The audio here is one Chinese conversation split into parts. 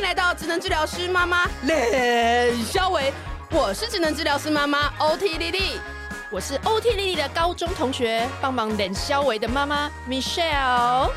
迎来到智能治疗师妈妈冷肖维，我是智能治疗师妈妈 OT 丽丽，我是 OT 丽丽的高中同学，帮忙冷肖维的妈妈 Michelle。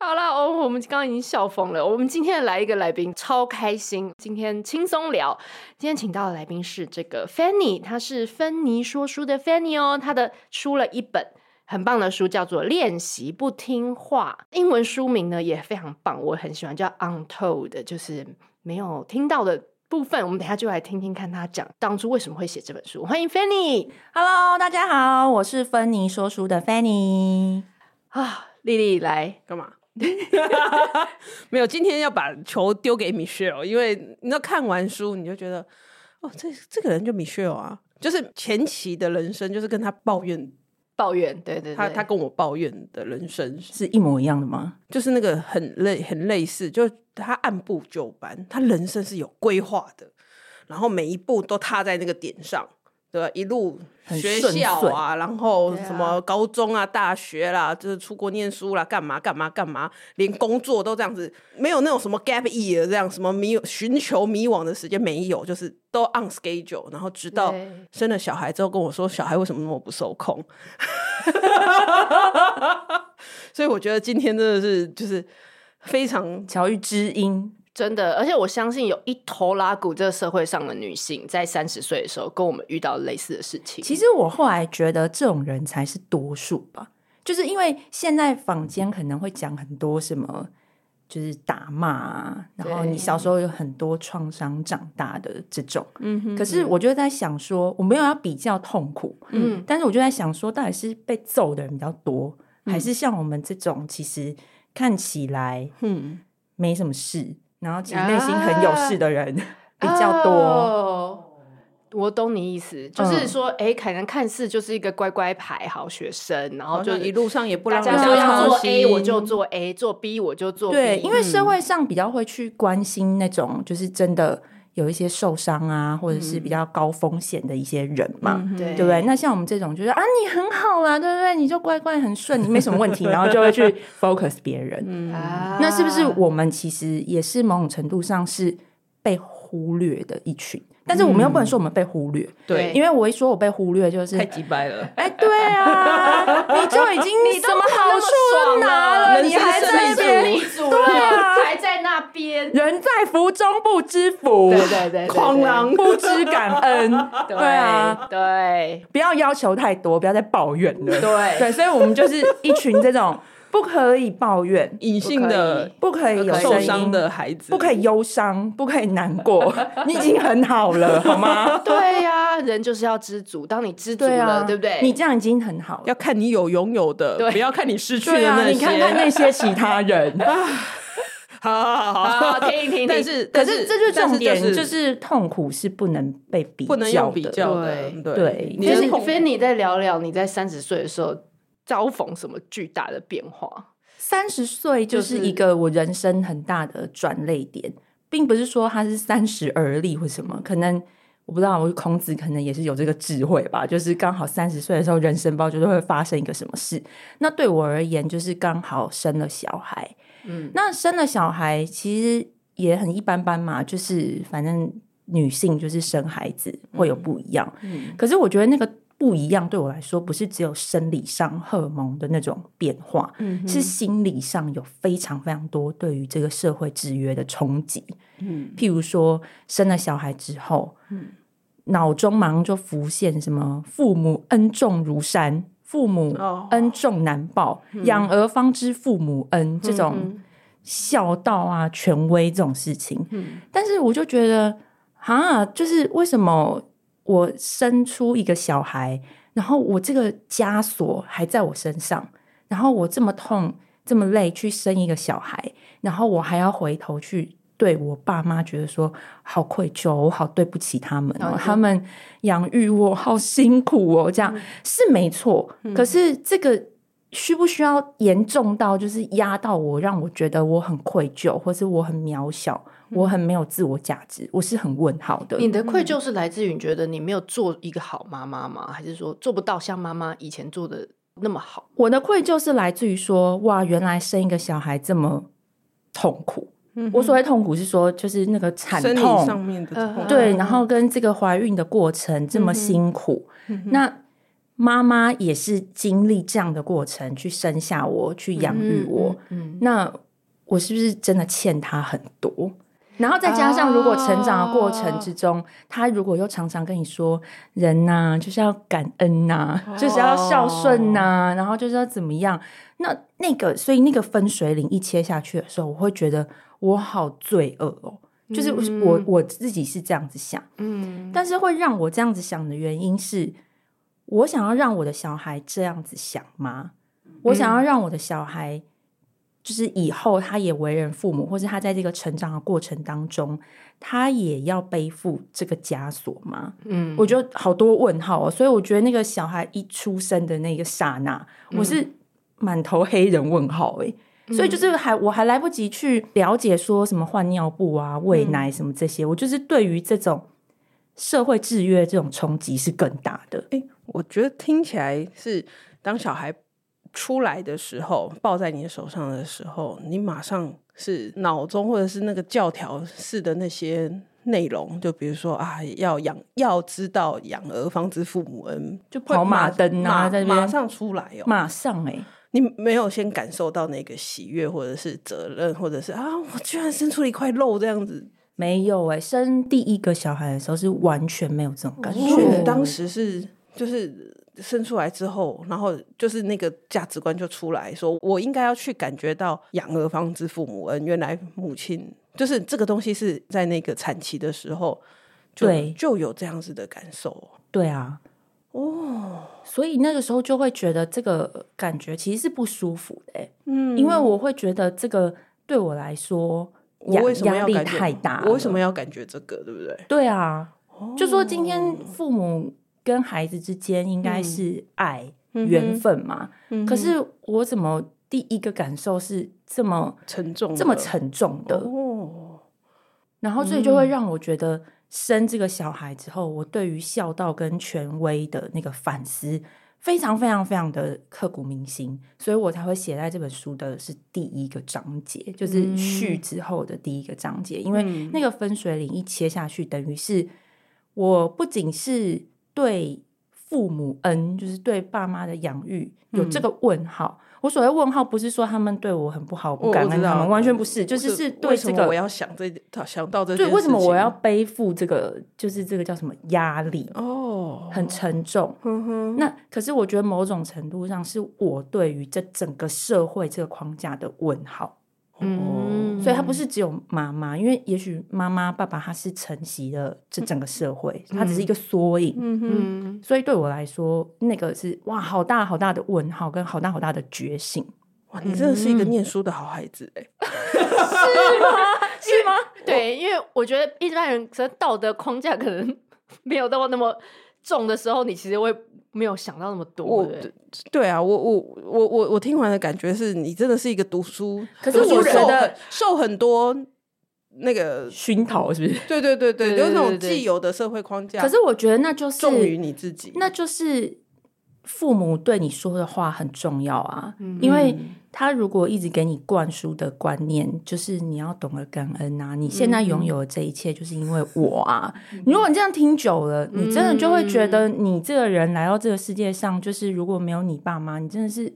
好了，哦，我们刚刚已经笑疯了。我们今天来一个来宾，超开心。今天轻松聊，今天请到的来宾是这个 Fanny，她是芬妮说书的 Fanny 哦，她的出了一本。很棒的书叫做《练习不听话》，英文书名呢也非常棒，我很喜欢，叫 Untold，就是没有听到的部分。我们等下就来听听看他讲当初为什么会写这本书。欢迎 Fanny，Hello，大家好，我是芬妮说书的 Fanny 啊，丽丽来干嘛？没有，今天要把球丢给 Michelle，因为你知道看完书你就觉得，哦，这这个人就 Michelle 啊，就是前期的人生就是跟他抱怨。抱怨，对对对，他他跟我抱怨的人生是一模一样的吗？就是那个很类很类似，就他按部就班，他人生是有规划的，然后每一步都踏在那个点上。对吧？一路学校啊，然后什么高中啊、大学啦，就是出国念书啦，干嘛干嘛干嘛，连工作都这样子，没有那种什么 gap year 这样什么迷寻求迷惘的时间没有，就是都 on schedule。然后直到生了小孩之后，跟我说小孩为什么那么不受控。所以我觉得今天真的是就是非常巧遇知音。真的，而且我相信有一头拉骨，这个社会上的女性在三十岁的时候，跟我们遇到类似的事情。其实我后来觉得，这种人才是多数吧，就是因为现在坊间可能会讲很多什么，就是打骂啊，然后你小时候有很多创伤长大的这种。嗯哼。可是我就在想说，我没有要比较痛苦，嗯，但是我就在想说，到底是被揍的人比较多，还是像我们这种其实看起来嗯没什么事。然后其实内心很有事的人、啊、比较多、哦，我懂你意思，就是说，哎、嗯，可能看似就是一个乖乖牌好学生，然后就一路上也不让大家说要做 A 我就做 A，做 B 我就做 B。对，因为社会上比较会去关心那种，就是真的有一些受伤啊，或者是比较高风险的一些人嘛，嗯、对不对？那像我们这种，就是啊，你很好啦，对不对？你就乖乖很顺，你没什么问题，然后就会去 focus 别人。嗯，那是不是我们其实也是某种程度上是被忽略的一群？但是我们又不能说我们被忽略，对，因为我一说我被忽略，就是太鸡掰了。哎，对啊，你就已经你什么好处都拿了，你还在那边，对啊，还在那边，人在福中不知福，对对对，狂狼不知感恩，对啊，对，不要要求太多，不要再抱怨了，对。对，所以我们就是一群这种。不可以抱怨，隐性的不可以有受伤的孩子，不可以忧伤，不可以难过。你已经很好了，好吗？对呀，人就是要知足。当你知足了，对不对？你这样已经很好了。要看你有拥有的，不要看你失去的那些。你看看那些其他人。好好好好，听一听。但是，可是这就是重点，就是痛苦是不能被比较的，不能用比较的。对对，其实菲你再聊聊你在三十岁的时候。遭逢什么巨大的变化？三十岁就是一个我人生很大的转泪点，并不是说他是三十而立或什么。可能我不知道，我孔子可能也是有这个智慧吧，就是刚好三十岁的时候，人生包就是会发生一个什么事。那对我而言，就是刚好生了小孩。嗯，那生了小孩其实也很一般般嘛，就是反正女性就是生孩子会有不一样。嗯，可是我觉得那个。不一样，对我来说不是只有生理上荷尔蒙的那种变化，嗯、是心理上有非常非常多对于这个社会制约的冲击。嗯，譬如说生了小孩之后，嗯，脑中马上就浮现什么“父母恩重如山，父母恩重难报，养、哦、儿方知父母恩”这种孝道啊、权威这种事情。嗯，但是我就觉得啊，就是为什么？我生出一个小孩，然后我这个枷锁还在我身上，然后我这么痛这么累去生一个小孩，然后我还要回头去对我爸妈觉得说好愧疚，我好对不起他们哦，他们养育我好辛苦哦，这样、嗯、是没错。嗯、可是这个需不需要严重到就是压到我，让我觉得我很愧疚，或是我很渺小？我很没有自我价值，我是很问号的。你的愧疚是来自于你觉得你没有做一个好妈妈吗？还是说做不到像妈妈以前做的那么好。我的愧疚是来自于说，哇，原来生一个小孩这么痛苦。嗯、我所谓痛苦是说，就是那个产痛上面的痛，对，然后跟这个怀孕的过程这么辛苦，嗯、那妈妈也是经历这样的过程去生下我，去养育我，嗯，嗯，那我是不是真的欠她很多？然后再加上，如果成长的过程之中，他如果又常常跟你说，人呐就是要感恩呐，就是要孝顺呐，然后就是要怎么样，那那个，所以那个分水岭一切下去的时候，我会觉得我好罪恶哦，就是我我自己是这样子想，嗯，但是会让我这样子想的原因是，我想要让我的小孩这样子想吗？我想要让我的小孩。就是以后他也为人父母，或是他在这个成长的过程当中，他也要背负这个枷锁吗？嗯，我觉得好多问号哦。所以我觉得那个小孩一出生的那个刹那，嗯、我是满头黑人问号哎。嗯、所以就是还我还来不及去了解说什么换尿布啊、喂奶什么这些，嗯、我就是对于这种社会制约这种冲击是更大的。哎，我觉得听起来是当小孩。出来的时候，抱在你的手上的时候，你马上是脑中或者是那个教条式的那些内容，就比如说啊，要养，要知道养儿方知父母恩，就跑马灯啊，马，在马上出来哦，马上哎、欸，你没有先感受到那个喜悦，或者是责任，或者是啊，我居然生出了一块肉这样子，没有哎、欸，生第一个小孩的时候是完全没有这种感觉，哦、当时是就是。生出来之后，然后就是那个价值观就出来说，我应该要去感觉到养儿方知父母恩。原来母亲就是这个东西是在那个产期的时候就，对，就有这样子的感受。对啊，哦，所以那个时候就会觉得这个感觉其实是不舒服的。嗯，因为我会觉得这个对我来说，我为什么要压力太大？我为什么要感觉这个？对不对？对啊，哦，就说今天父母。跟孩子之间应该是爱、嗯、缘分嘛？嗯、可是我怎么第一个感受是这么沉重、这么沉重的？哦，然后所以就会让我觉得生这个小孩之后，我对于孝道跟权威的那个反思非常非常非常的刻骨铭心，所以我才会写在这本书的是第一个章节，就是序之后的第一个章节，嗯、因为那个分水岭一切下去，等于是我不仅是。对父母恩，就是对爸妈的养育有这个问号。嗯、我所谓问号，不是说他们对我很不好，不感恩他们，完全不是，就是是对这个我要想这想到这对为什么我要背负这个，就是这个叫什么压力哦，很沉重。嗯、哼那可是我觉得某种程度上是我对于这整个社会这个框架的问号。嗯，所以他不是只有妈妈，因为也许妈妈、爸爸他是承袭了这整个社会，他只是一个缩影。嗯嗯，所以对我来说，那个是哇，好大好大的问号，跟好大好大的觉醒。哇，你真的是一个念书的好孩子 哎，是吗？是吗？对，因为我觉得一般人可能道德框架可能 没有到那么重的时候，你其实会。没有想到那么多，对，对啊，我我我我我听完的感觉是你真的是一个读书，可是我觉得受很多那个熏陶，是不是？对对对对，有那种既有的社会框架。可是我觉得那就是重于你自己，那就是父母对你说的话很重要啊，因为。他如果一直给你灌输的观念，就是你要懂得感恩啊！你现在拥有的这一切，就是因为我啊！嗯、如果你这样听久了，嗯、你真的就会觉得，你这个人来到这个世界上，就是如果没有你爸妈，你真的是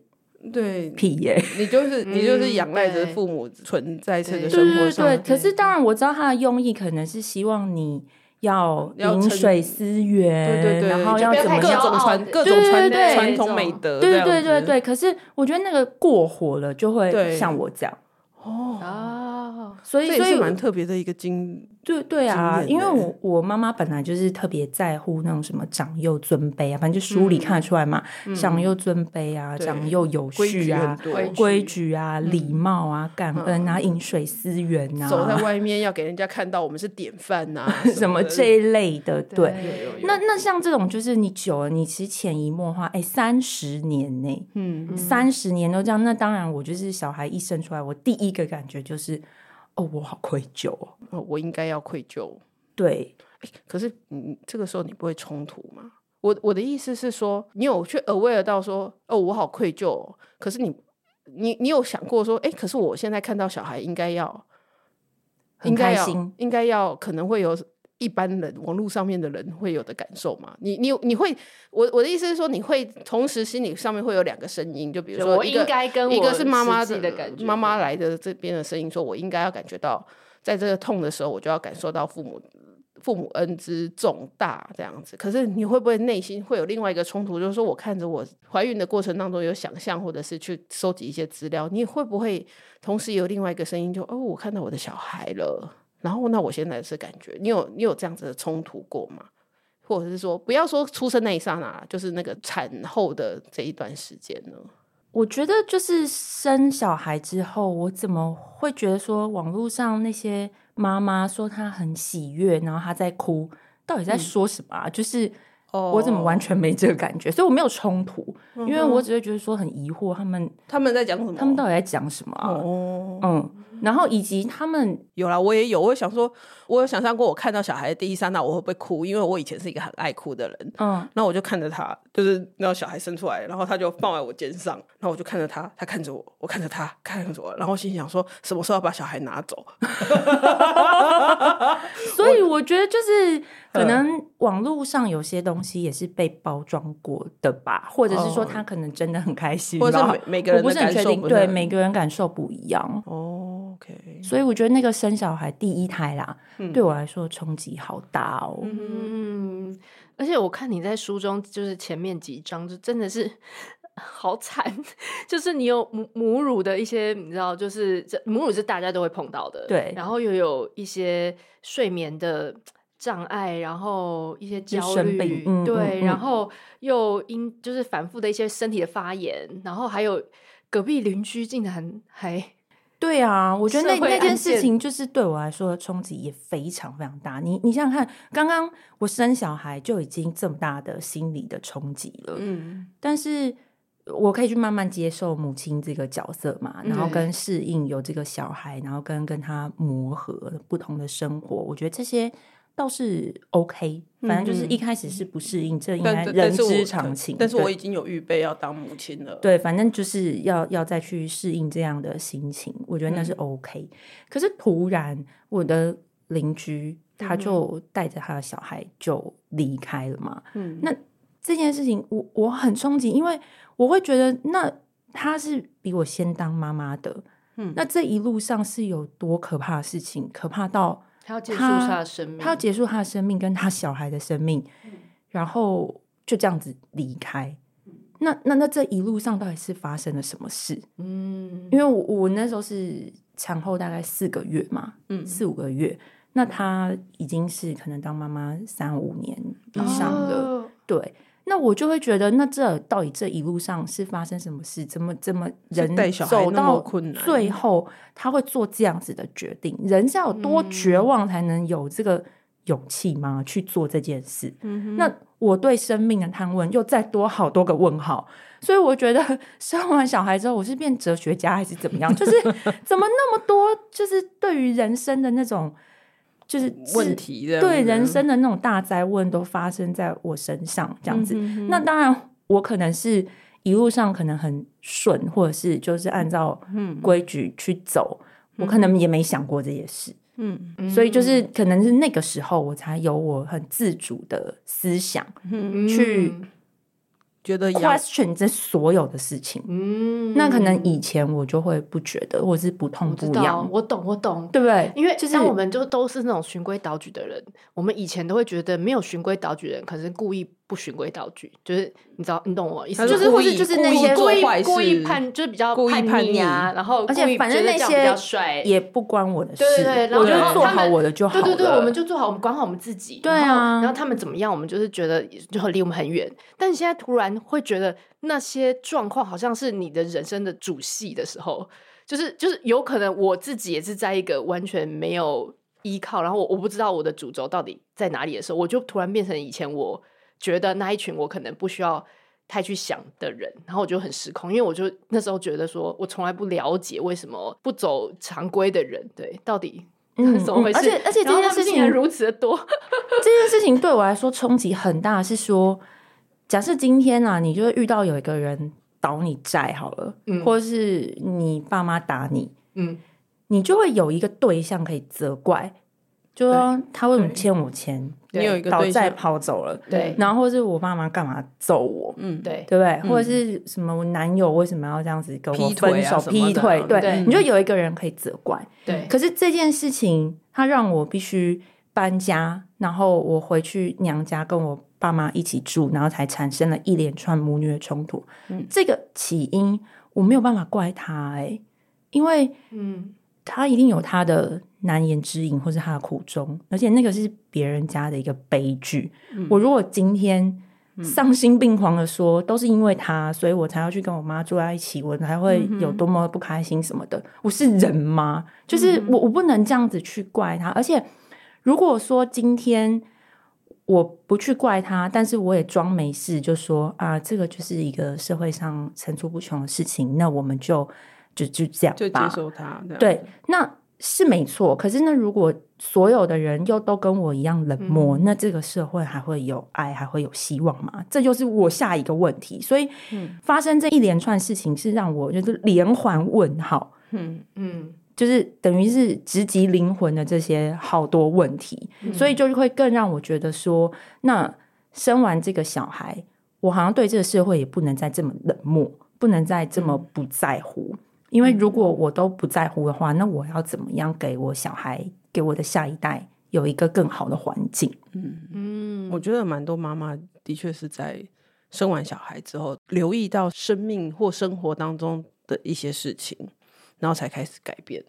对屁耶！你就是你就是仰赖着父母存在这个生活上。对对对，可是当然我知道他的用意，可能是希望你。要饮水思源，对对对，然后要怎么各种传各种传传统美德，对对对对。可是我觉得那个过火了，就会像我这样。哦，所以所以蛮特别的一个经，对对啊，因为我我妈妈本来就是特别在乎那种什么长幼尊卑啊，反正就书里看得出来嘛，长幼尊卑啊，长幼有序啊，规矩啊，礼貌啊，感恩啊，饮水思源啊，走在外面要给人家看到我们是典范呐，什么这一类的，对。那那像这种就是你久了，你其实潜移默化，哎，三十年呢，嗯，三十年都这样，那当然我就是小孩一生出来，我第一。一个感觉就是，哦，我好愧疚哦，我应该要愧疚。对，可是你这个时候你不会冲突吗？我我的意思是说，你有去 aware 到说，哦，我好愧疚哦。可是你，你你有想过说，哎，可是我现在看到小孩应该要，应该要，应该要，可能会有一般人网络上面的人会有的感受吗？你你你会，我我的意思是说，你会同时心里上面会有两个声音，就比如说，我应该跟我一个是妈妈的，的感觉，妈妈来的这边的声音，说我应该要感觉到，在这个痛的时候，我就要感受到父母。父母恩之重大这样子，可是你会不会内心会有另外一个冲突？就是说，我看着我怀孕的过程当中有想象，或者是去收集一些资料，你会不会同时有另外一个声音就，就哦，我看到我的小孩了，然后那我现在是感觉，你有你有这样子的冲突过吗？或者是说，不要说出生那一刹那，就是那个产后的这一段时间呢？我觉得就是生小孩之后，我怎么会觉得说网络上那些。妈妈说她很喜悦，然后她在哭，到底在说什么啊？嗯、就是我怎么完全没这个感觉，所以我没有冲突，嗯、因为我只会觉得说很疑惑，他们他们在讲什么？他们到底在讲什么啊？哦，嗯。然后以及他们有啦，我也有，我也想说，我有想象过，我看到小孩的第一刹那，我会不会哭？因为我以前是一个很爱哭的人，嗯，那我就看着他，就是然后小孩生出来，然后他就放在我肩上，然后我就看着他，他看着我，我看着他，看着我，然后心想说，什么时候要把小孩拿走？所以我觉得就是可能网络上有些东西也是被包装过的吧，或者是说他可能真的很开心，或者是每每个人不是很确定，对，每个人感受不一样哦。Okay. 所以我觉得那个生小孩第一胎啦，嗯、对我来说冲击好大哦。嗯，而且我看你在书中就是前面几章就真的是好惨，就是你有母母乳的一些，你知道，就是这母乳是大家都会碰到的，对。然后又有一些睡眠的障碍，然后一些焦虑，嗯、对，嗯、然后又因就是反复的一些身体的发炎，然后还有隔壁邻居竟然还。对啊，我觉得那那件事情就是对我来说的冲击也非常非常大。你你想想看，刚刚我生小孩就已经这么大的心理的冲击了，嗯，但是我可以去慢慢接受母亲这个角色嘛，然后跟适应有这个小孩，然后跟跟他磨合不同的生活，我觉得这些。倒是 OK，反正就是一开始是不适应，嗯、这应该人之常情。但是我已经有预备要当母亲了。对，反正就是要要再去适应这样的心情，我觉得那是 OK。嗯、可是突然，我的邻居他就带着他的小孩就离开了嘛。嗯，那这件事情我我很憧憬，因为我会觉得那他是比我先当妈妈的。嗯，那这一路上是有多可怕的事情，可怕到。他要结束他的生命，他要结束他的生命跟他小孩的生命，嗯、然后就这样子离开。嗯、那那那这一路上到底是发生了什么事？嗯，因为我我那时候是产后大概四个月嘛，嗯，四五个月。那他已经是可能当妈妈三五年以上的，哦、对。那我就会觉得，那这到底这一路上是发生什么事？怎么怎么人走到最后，他会做这样子的决定？人是要有多绝望才能有这个勇气吗？去做这件事？嗯、那我对生命的探问又再多好多个问号。所以我觉得 生完小孩之后，我是变哲学家还是怎么样？就是 怎么那么多，就是对于人生的那种。就是问题的，对人生的那种大灾问都发生在我身上，这样子。嗯、哼哼那当然，我可能是一路上可能很顺，或者是就是按照规矩去走，嗯、我可能也没想过这些事。嗯，所以就是可能是那个时候，我才有我很自主的思想、嗯、去。觉得 question 这所有的事情，嗯，那可能以前我就会不觉得，或者是不痛不痒。我懂，我懂，对不对？因为就是我们就都是那种循规蹈矩的人，我们以前都会觉得没有循规蹈矩的人，可是故意。不循规蹈矩，就是你知道，你懂我意思，就是或是就是那些故意故意叛，就是比较叛逆啊，然后而且反正那些也不关我的事，对对对，我就做好我的就好，对对对，我们就做好，我们管好我们自己，对啊，然后他们怎么样，我们就是觉得就离我们很远，但你现在突然会觉得那些状况好像是你的人生的主戏的时候，就是就是有可能我自己也是在一个完全没有依靠，然后我我不知道我的主轴到底在哪里的时候，我就突然变成以前我。觉得那一群我可能不需要太去想的人，然后我就很失控，因为我就那时候觉得说，我从来不了解为什么不走常规的人，对，到底 怎么回事？嗯嗯、而且而且这件事情如此的多，这件事情对我来说冲击很大，是说假设今天啊，你就会遇到有一个人倒你债好了，嗯，或者是你爸妈打你，嗯，你就会有一个对象可以责怪，就说他为什么欠我钱？你有一个倒债跑走了，对，然后或是我爸妈干嘛揍我？嗯，对，对不对？或者是什么我男友为什么要这样子跟我分手？劈腿？对，你就有一个人可以责怪。对，可是这件事情，他让我必须搬家，然后我回去娘家跟我爸妈一起住，然后才产生了一连串母女的冲突。嗯，这个起因我没有办法怪他，哎，因为嗯，他一定有他的。难言之隐，或是他的苦衷，而且那个是别人家的一个悲剧。嗯、我如果今天丧心病狂的说，嗯、都是因为他，所以我才要去跟我妈住在一起，我才会有多么不开心什么的。嗯、我是人吗？就是我，我不能这样子去怪他。而且，如果说今天我不去怪他，但是我也装没事，就说啊，这个就是一个社会上层出不穷的事情，那我们就就就这样吧，就接受他。对，那。是没错，可是那如果所有的人又都跟我一样冷漠，嗯、那这个社会还会有爱，还会有希望吗？这就是我下一个问题。所以，发生这一连串事情是让我就是连环问号，嗯嗯，就是等于是直击灵魂的这些好多问题，嗯、所以就会更让我觉得说，那生完这个小孩，我好像对这个社会也不能再这么冷漠，不能再这么不在乎。嗯因为如果我都不在乎的话，那我要怎么样给我小孩、给我的下一代有一个更好的环境？嗯嗯，我觉得蛮多妈妈的确是在生完小孩之后，留意到生命或生活当中的一些事情，然后才开始改变。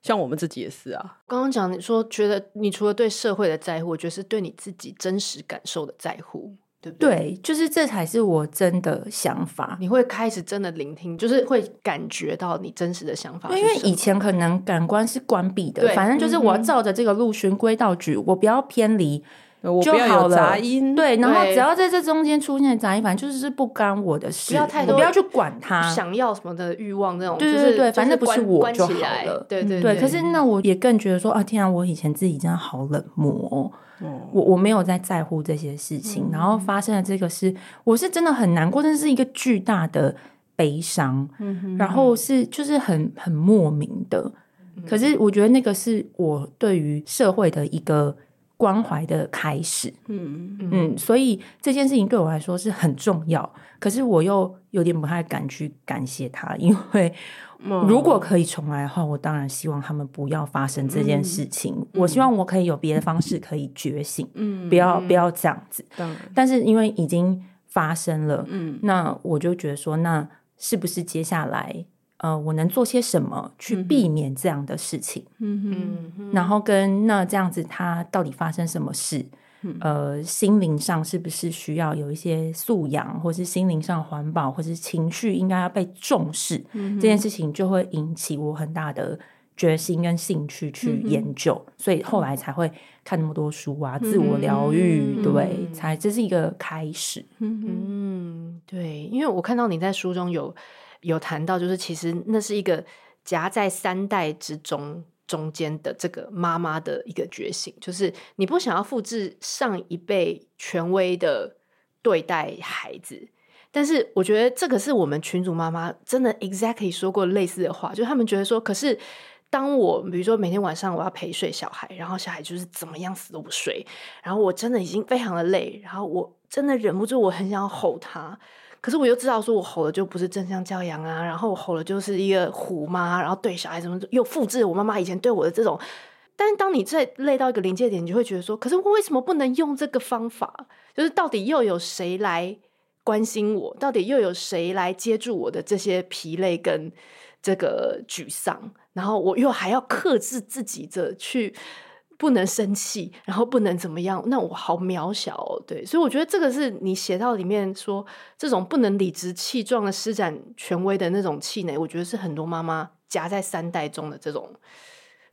像我们自己也是啊。刚刚讲你说，觉得你除了对社会的在乎，我觉得是对你自己真实感受的在乎。对不对？对，就是这才是我真的想法。你会开始真的聆听，就是会感觉到你真实的想法。因为以前可能感官是关闭的，反正就是我要照着这个路循规蹈矩，嗯、我不要偏离就好了。杂音对，然后只要在这中间出现杂音，反正就是不干我的事，不要太多，不要去管他想要什么的欲望那种。对对对，反正不是我就好了。对对对，可是那我也更觉得说啊，天啊，我以前自己真的好冷漠哦。我我没有在在乎这些事情，嗯、然后发生了这个事，我是真的很难过，那是一个巨大的悲伤，嗯、然后是就是很很莫名的，嗯、可是我觉得那个是我对于社会的一个关怀的开始，嗯。嗯，嗯，所以这件事情对我来说是很重要，可是我又有点不太敢去感谢他，因为。如果可以重来的话，我当然希望他们不要发生这件事情。嗯、我希望我可以有别的方式可以觉醒，嗯，不要不要这样子。嗯、但是因为已经发生了，嗯，那我就觉得说，那是不是接下来，呃，我能做些什么去避免这样的事情？嗯然后跟那这样子，他到底发生什么事？呃，心灵上是不是需要有一些素养，或是心灵上环保，或是情绪应该要被重视？嗯、这件事情就会引起我很大的决心跟兴趣去研究，嗯、所以后来才会看那么多书啊，嗯、自我疗愈，对，才这是一个开始。嗯，对，因为我看到你在书中有有谈到，就是其实那是一个夹在三代之中。中间的这个妈妈的一个觉醒，就是你不想要复制上一辈权威的对待孩子，但是我觉得这个是我们群主妈妈真的 exactly 说过类似的话，就是他们觉得说，可是当我比如说每天晚上我要陪睡小孩，然后小孩就是怎么样死都不睡，然后我真的已经非常的累，然后我真的忍不住，我很想吼他。可是我又知道，说我吼了就不是正向教养啊，然后我吼了就是一个虎妈，然后对小孩怎么又复制我妈妈以前对我的这种。但是当你再累到一个临界点，你就会觉得说，可是我为什么不能用这个方法？就是到底又有谁来关心我？到底又有谁来接住我的这些疲累跟这个沮丧？然后我又还要克制自己着去。不能生气，然后不能怎么样？那我好渺小哦，对，所以我觉得这个是你写到里面说这种不能理直气壮的施展权威的那种气馁，我觉得是很多妈妈夹在三代中的这种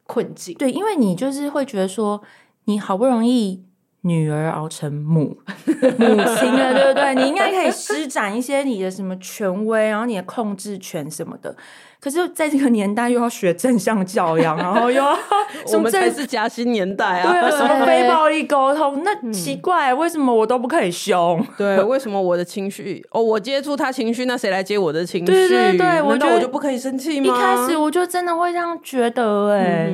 困境。对，因为你就是会觉得说，你好不容易女儿熬成母母亲了，对不对？你应该可以施展一些你的什么权威，然后你的控制权什么的。可是，在这个年代又要学正向教养，然后又要 我们才是夹心年代啊！对，什么非暴力沟通？那奇怪，为什么我都不可以凶？对，为什么我的情绪哦，我接触他情绪，那谁来接我的情绪？对对对，我我就不可以生气吗？一开始我就真的会这样觉得，哎，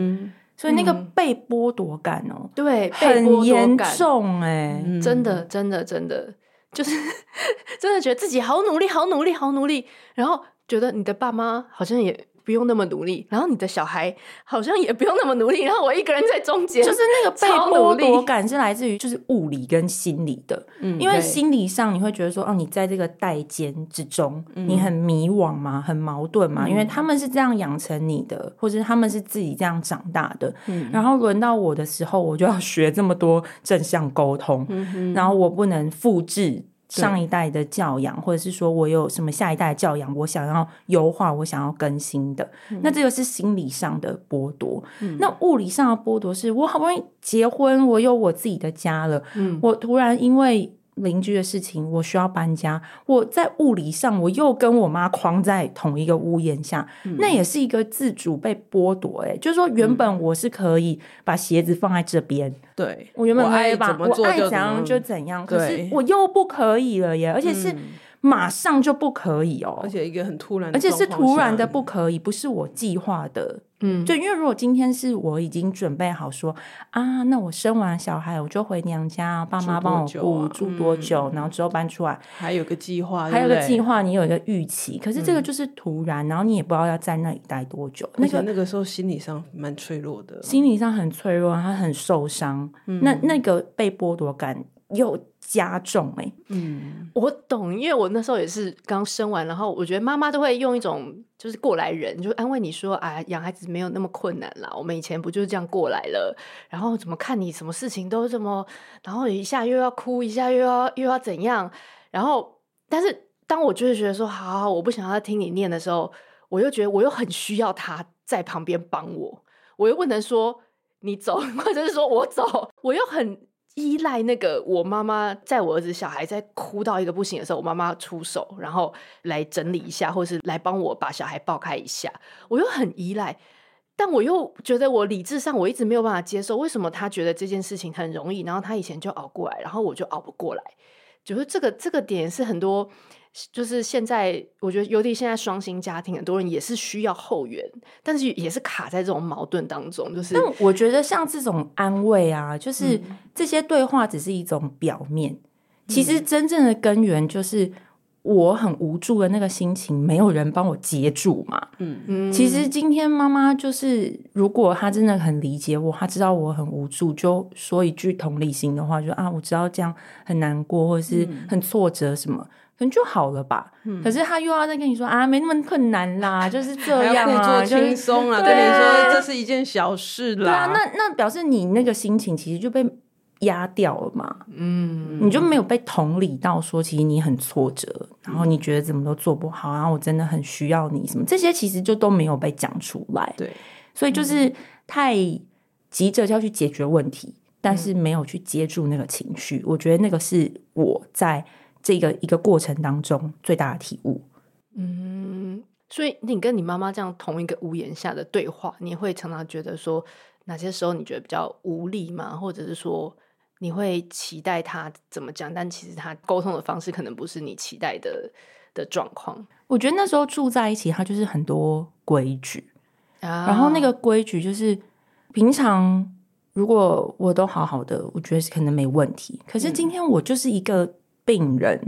所以那个被剥夺感哦，对，很严重，哎，真的，真的，真的，就是 真的觉得自己好努力，好努力，好努力，然后。觉得你的爸妈好像也不用那么努力，然后你的小孩好像也不用那么努力，然后我一个人在中间，就是那个被剥夺感是来自于就是物理跟心理的，嗯，因为心理上你会觉得说，哦，你在这个代间之中，嗯、你很迷惘嘛，很矛盾嘛，嗯、因为他们是这样养成你的，或者他们是自己这样长大的，嗯，然后轮到我的时候，我就要学这么多正向沟通，嗯，然后我不能复制。上一代的教养，或者是说我有什么下一代的教养，我想要优化，我想要更新的，嗯、那这个是心理上的剥夺。嗯、那物理上的剥夺是我好不容易结婚，我有我自己的家了，嗯、我突然因为。邻居的事情，我需要搬家。我在物理上，我又跟我妈框在同一个屋檐下，嗯、那也是一个自主被剥夺。哎，就是说，原本我是可以把鞋子放在这边，对，我原本可以把我爱怎样就怎样，可是我又不可以了耶，而且是。马上就不可以哦，而且一个很突然的，而且是突然的不可以，不是我计划的。嗯，对，因为如果今天是我已经准备好说啊，那我生完小孩我就回娘家，爸妈帮我顾住多久，然后之后搬出来，还有个计划，还有个计划，你有一个预期。可是这个就是突然，然后你也不知道要在那里待多久。那个那个时候心理上蛮脆弱的，心理上很脆弱，他很受伤。那那个被剥夺感。又加重哎、欸，嗯，我懂，因为我那时候也是刚生完，然后我觉得妈妈都会用一种就是过来人，就安慰你说，啊，养孩子没有那么困难啦，我们以前不就是这样过来了，然后怎么看你什么事情都这么，然后一下又要哭，一下又要又要怎样，然后但是当我就是觉得说，好，好，我不想要听你念的时候，我又觉得我又很需要他在旁边帮我，我又不能说你走，或者是说我走，我又很。依赖那个我妈妈，在我儿子小孩在哭到一个不行的时候，我妈妈出手，然后来整理一下，或是来帮我把小孩抱开一下。我又很依赖，但我又觉得我理智上我一直没有办法接受，为什么他觉得这件事情很容易，然后他以前就熬过来，然后我就熬不过来。就是这个这个点是很多。就是现在，我觉得尤其现在双薪家庭，很多人也是需要后援，但是也是卡在这种矛盾当中。就是，但我觉得像这种安慰啊，就是这些对话只是一种表面，嗯、其实真正的根源就是我很无助的那个心情，没有人帮我接住嘛。嗯嗯，其实今天妈妈就是，如果她真的很理解我，她知道我很无助，就说一句同理心的话，就啊，我知道这样很难过，或者是很挫折什么。嗯可能就好了吧，嗯、可是他又要再跟你说啊，没那么困难啦，就是这样啊，故作轻松啊，跟你说这是一件小事啦。对啊，那那表示你那个心情其实就被压掉了嘛，嗯，你就没有被同理到说，其实你很挫折，然后你觉得怎么都做不好，然后我真的很需要你什么，这些其实就都没有被讲出来。对，所以就是太急着要去解决问题，嗯、但是没有去接住那个情绪，我觉得那个是我在。这个一个过程当中最大的体悟，嗯，所以你跟你妈妈这样同一个屋檐下的对话，你会常常觉得说哪些时候你觉得比较无力吗？或者是说你会期待他怎么讲，但其实他沟通的方式可能不是你期待的的状况。我觉得那时候住在一起，他就是很多规矩，啊、然后那个规矩就是平常如果我都好好的，我觉得是可能没问题。可是今天我就是一个。病人，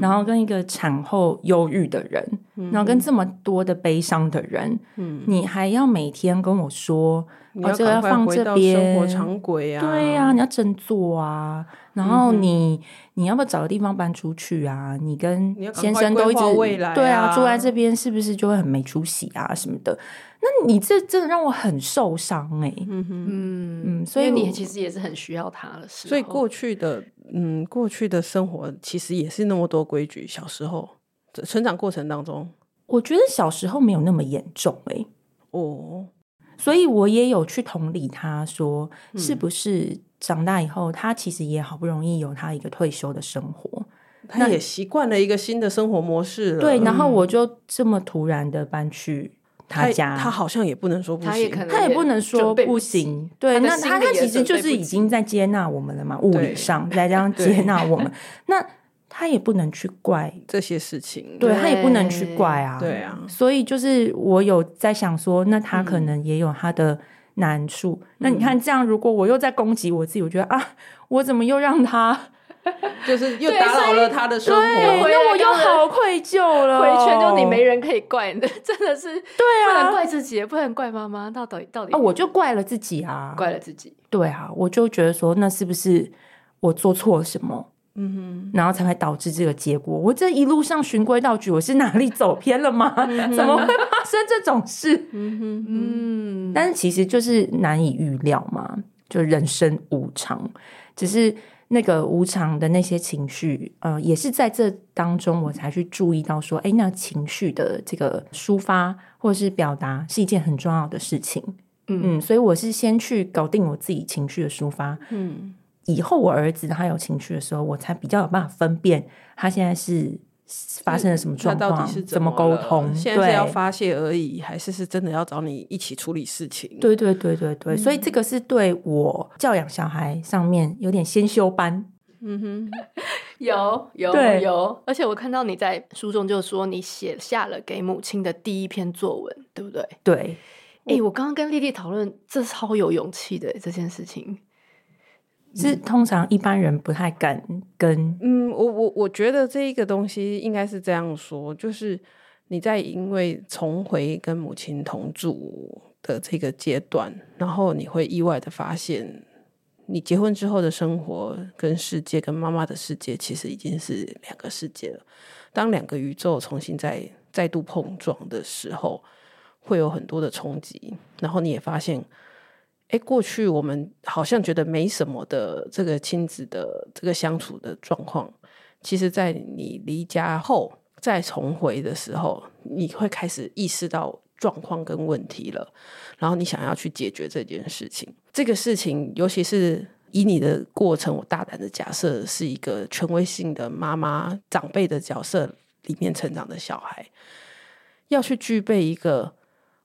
然后跟一个产后忧郁的人，嗯、然后跟这么多的悲伤的人，嗯、你还要每天跟我说，你要赶快回到生活常轨啊？对呀、啊，你要振作啊！然后你、嗯、你要不要找个地方搬出去啊？你跟先生都一直啊。对啊，住在这边是不是就会很没出息啊？什么的？那你这真的让我很受伤哎、欸，嗯哼。嗯嗯，所以你其实也是很需要他的，所以过去的嗯过去的生活其实也是那么多规矩。小时候成长过程当中，我觉得小时候没有那么严重哎、欸，哦，所以我也有去同理他说，是不是长大以后，他其实也好不容易有他一个退休的生活，他也习惯了一个新的生活模式了。对，然后我就这么突然的搬去他家，他，他好像也不能说不行，他也，他也不能说不行。对，那他他其实就是已经在接纳我们了嘛，物理上 在这样接纳我们。那他也不能去怪 这些事情，对，他也不能去怪啊，对啊。所以就是我有在想说，那他可能也有他的难处。嗯、那你看这样，如果我又在攻击我自己，我觉得啊，我怎么又让他 就是又打扰了他的生活？那我又好愧疚了。回圈就你没人可以怪的，真的是对啊，不能怪自己，也不能怪妈妈。到底到底啊，我就怪了自己啊，怪了自己。对啊，我就觉得说，那是不是我做错了什么？嗯哼，然后才会导致这个结果。我这一路上循规蹈矩，我是哪里走偏了吗？怎么会发生这种事？嗯哼，嗯，但是其实就是难以预料嘛，就人生无常。只是那个无常的那些情绪，呃，也是在这当中我才去注意到说，哎，那情绪的这个抒发或者是表达是一件很重要的事情。嗯，嗯，所以我是先去搞定我自己情绪的抒发。嗯。以后我儿子他有情绪的时候，我才比较有办法分辨他现在是发生了什么状况，到底是怎么沟通？现在是要发泄而已，还是是真的要找你一起处理事情？对对对对对，嗯、所以这个是对我教养小孩上面有点先修班。嗯哼，有有有，而且我看到你在书中就说你写下了给母亲的第一篇作文，对不对？对。哎、欸，我刚刚跟丽丽讨论，这超有勇气的这件事情。是通常一般人不太敢跟。嗯，我我我觉得这一个东西应该是这样说，就是你在因为重回跟母亲同住的这个阶段，然后你会意外的发现，你结婚之后的生活跟世界跟妈妈的世界其实已经是两个世界了。当两个宇宙重新再再度碰撞的时候，会有很多的冲击，然后你也发现。哎，过去我们好像觉得没什么的这个亲子的这个相处的状况，其实，在你离家后再重回的时候，你会开始意识到状况跟问题了，然后你想要去解决这件事情。这个事情，尤其是以你的过程，我大胆的假设是一个权威性的妈妈长辈的角色里面成长的小孩，要去具备一个，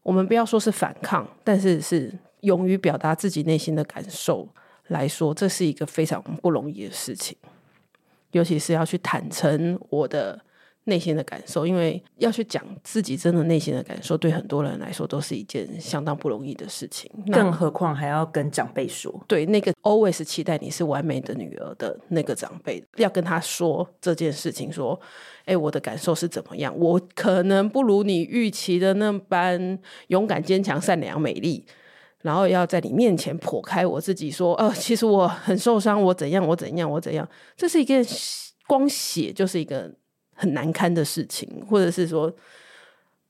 我们不要说是反抗，但是是。勇于表达自己内心的感受来说，这是一个非常不容易的事情，尤其是要去坦诚我的内心的感受，因为要去讲自己真的内心的感受，对很多人来说都是一件相当不容易的事情。更何况还要跟长辈说，对那个 always 期待你是完美的女儿的那个长辈，要跟他说这件事情，说，哎，我的感受是怎么样？我可能不如你预期的那般勇敢、坚强、善良、美丽。然后要在你面前剖开我自己，说，呃，其实我很受伤，我怎样，我怎样，我怎样，这是一个光写就是一个很难堪的事情，或者是说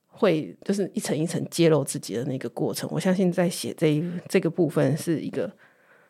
会就是一层一层揭露自己的那个过程。我相信在写这一这个部分是一个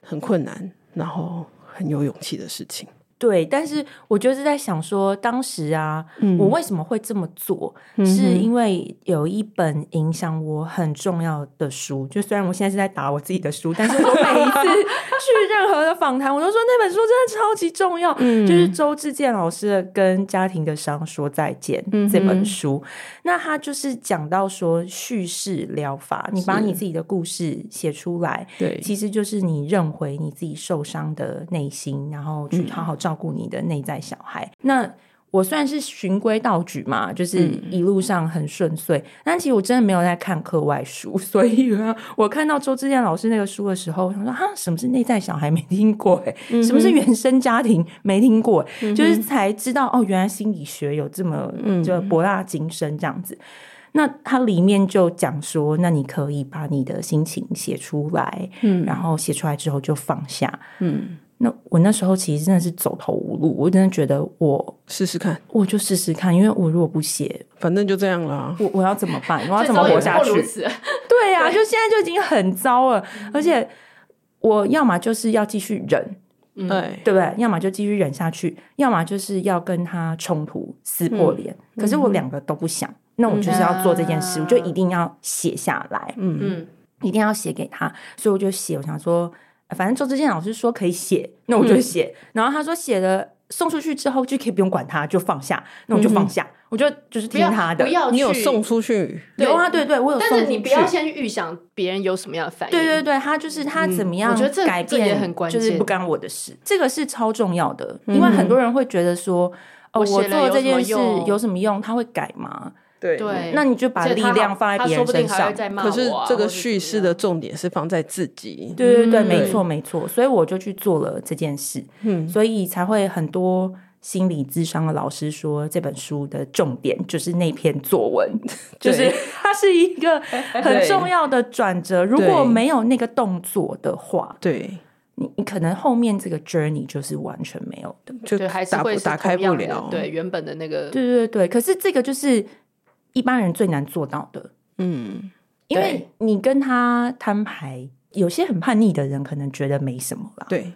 很困难，然后很有勇气的事情。对，但是我就是在想说，当时啊，嗯、我为什么会这么做？嗯、是因为有一本影响我很重要的书。就虽然我现在是在打我自己的书，但是我每一次 去任何的访谈，我都说那本书真的超级重要。嗯、就是周志健老师的《跟家庭的伤说再见》这本书。那他就是讲到说叙事疗法，你把你自己的故事写出来，对，其实就是你认回你自己受伤的内心，然后去好好。照顾你的内在小孩。那我算是循规蹈矩嘛，就是一路上很顺遂。嗯、但其实我真的没有在看课外书，所以我看到周志健老师那个书的时候，我说哈，什么是内在小孩？没听过哎，嗯、什么是原生家庭？没听过，嗯、就是才知道哦，原来心理学有这么就博大精深这样子。嗯、那它里面就讲说，那你可以把你的心情写出来，嗯，然后写出来之后就放下，嗯。那我那时候其实真的是走投无路，我真的觉得我试试看，我就试试看，因为我如果不写，反正就这样了，我我要怎么办？我要怎么活下去？对呀、啊，就现在就已经很糟了，而且我要么就是要继续忍，对、嗯、对不对？要么就继续忍下去，要么就是要跟他冲突、撕破脸。嗯、可是我两个都不想，那我就是要做这件事，嗯、我就一定要写下来。嗯嗯。一定要写给他，所以我就写。我想说，反正周志健老师说可以写，那我就写。嗯、然后他说写了送出去之后就可以不用管他，就放下，那我就放下。嗯、我就就是听他的。不要，不要你有送出去？有啊，对对，我有送出去。但是你不要先预想别人有什么样的反应。对对对，他就是他怎么样、嗯，我觉得这改变也很关键，就是不干我的事。这个是超重要的，因为很多人会觉得说。哦、我做这件事有什么用？他会改吗？对对，那你就把力量放在别人身上。可是这个叙事的重点是放在自己。对对对，没错没错。所以我就去做了这件事。嗯，所以才会很多心理智商的老师说，这本书的重点就是那篇作文，就是 它是一个 很重要的转折。如果没有那个动作的话，对。你你可能后面这个 journey 就是完全没有的，就还是会打开不了。对，原本的那个，对对对。可是这个就是一般人最难做到的，嗯，因为你跟他摊牌，有些很叛逆的人可能觉得没什么啦，对。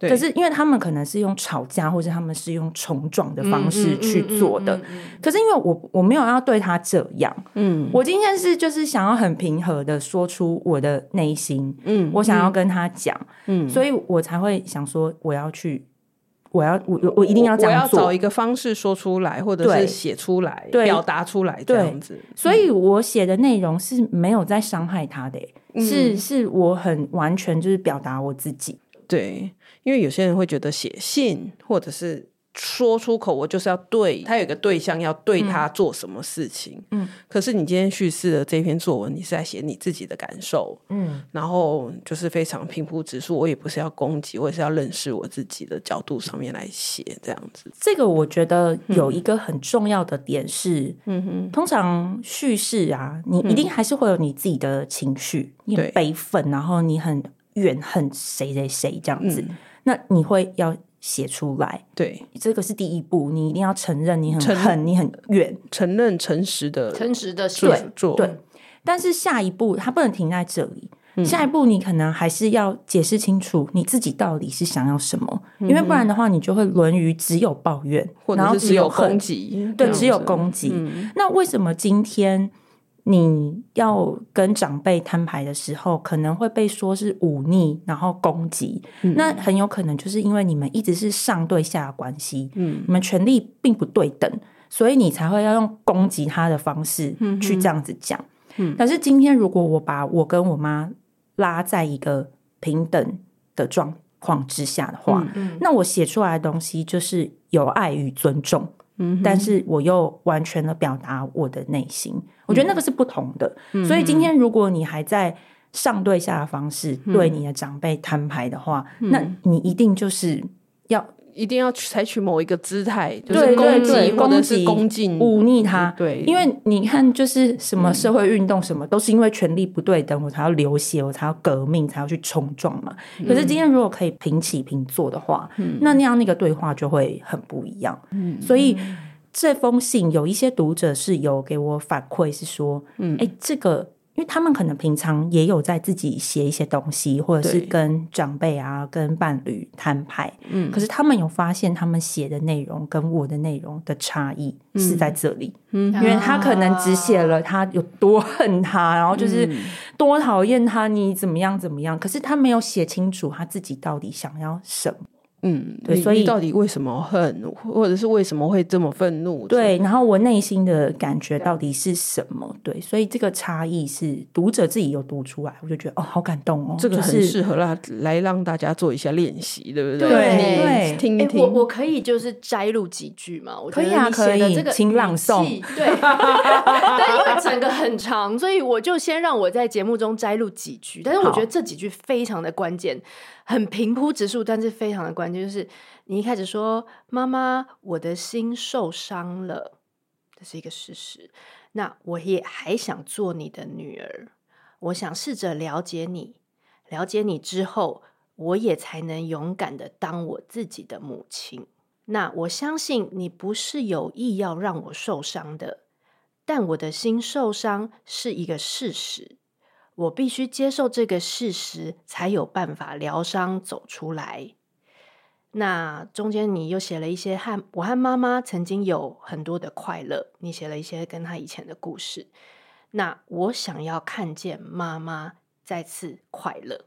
可是，因为他们可能是用吵架，或者他们是用冲撞的方式去做的。可是，因为我我没有要对他这样，嗯，我今天是就是想要很平和的说出我的内心，嗯，我想要跟他讲，嗯，所以我才会想说，我要去，我要我我一定要这样做，我要找一个方式说出来，或者是写出来，表达出来这样子。所以我写的内容是没有在伤害他的，是是我很完全就是表达我自己，对。因为有些人会觉得写信或者是说出口，我就是要对他有一个对象，要对他做什么事情。嗯，可是你今天叙事的这篇作文，你是在写你自己的感受。嗯，然后就是非常平铺直述，我也不是要攻击，我也是要认识我自己的角度上面来写这样子。这个我觉得有一个很重要的点是，嗯哼，通常叙事啊，你一定还是会有你自己的情绪，嗯、你很悲愤，然后你很怨恨谁谁谁这样子。嗯那你会要写出来，对，这个是第一步，你一定要承认你很恨，你很远，承认诚实的，诚实的写。作。对，但是下一步它不能停在这里，嗯、下一步你可能还是要解释清楚你自己到底是想要什么，嗯、因为不然的话，你就会沦于只有抱怨，或者是只有攻击，对，只有攻击。嗯、那为什么今天？你要跟长辈摊牌的时候，可能会被说是忤逆，然后攻击。嗯、那很有可能就是因为你们一直是上对下的关系，嗯，你们权力并不对等，所以你才会要用攻击他的方式去这样子讲。嗯，但是今天如果我把我跟我妈拉在一个平等的状况之下的话，嗯嗯、那我写出来的东西就是有爱与尊重。嗯，但是我又完全的表达我的内心，我觉得那个是不同的。嗯、所以今天如果你还在上对下的方式对你的长辈摊牌的话，嗯、那你一定就是要。一定要采取某一个姿态，就是攻击或者是攻击、忤逆他。对，因为你看，就是什么社会运动，什么都是因为权力不对等，我才要流血，我才要革命，才要去冲撞嘛。可是今天如果可以平起平坐的话，那那样那个对话就会很不一样。嗯所以这封信有一些读者是有给我反馈，是说，嗯，哎，这个。因为他们可能平常也有在自己写一些东西，或者是跟长辈啊、跟伴侣摊牌。嗯，可是他们有发现，他们写的内容跟我的内容的差异是在这里。嗯，因为他可能只写了他有多恨他，然后就是多讨厌他，你怎么样怎么样。可是他没有写清楚他自己到底想要什么。嗯，对，所以到底为什么恨，或者是为什么会这么愤怒？对，然后我内心的感觉到底是什么？对，所以这个差异是读者自己有读出来，我就觉得哦，好感动哦，这个很适合来来让大家做一下练习，对不对？对，听一听。我我可以就是摘录几句嘛？我可以啊，可以，请朗诵。对，但因为整个很长，所以我就先让我在节目中摘录几句。但是我觉得这几句非常的关键。很平铺直述，但是非常的关键，就是你一开始说“妈妈，我的心受伤了”，这是一个事实。那我也还想做你的女儿，我想试着了解你，了解你之后，我也才能勇敢的当我自己的母亲。那我相信你不是有意要让我受伤的，但我的心受伤是一个事实。我必须接受这个事实，才有办法疗伤走出来。那中间你又写了一些和我和妈妈曾经有很多的快乐，你写了一些跟她以前的故事。那我想要看见妈妈再次快乐。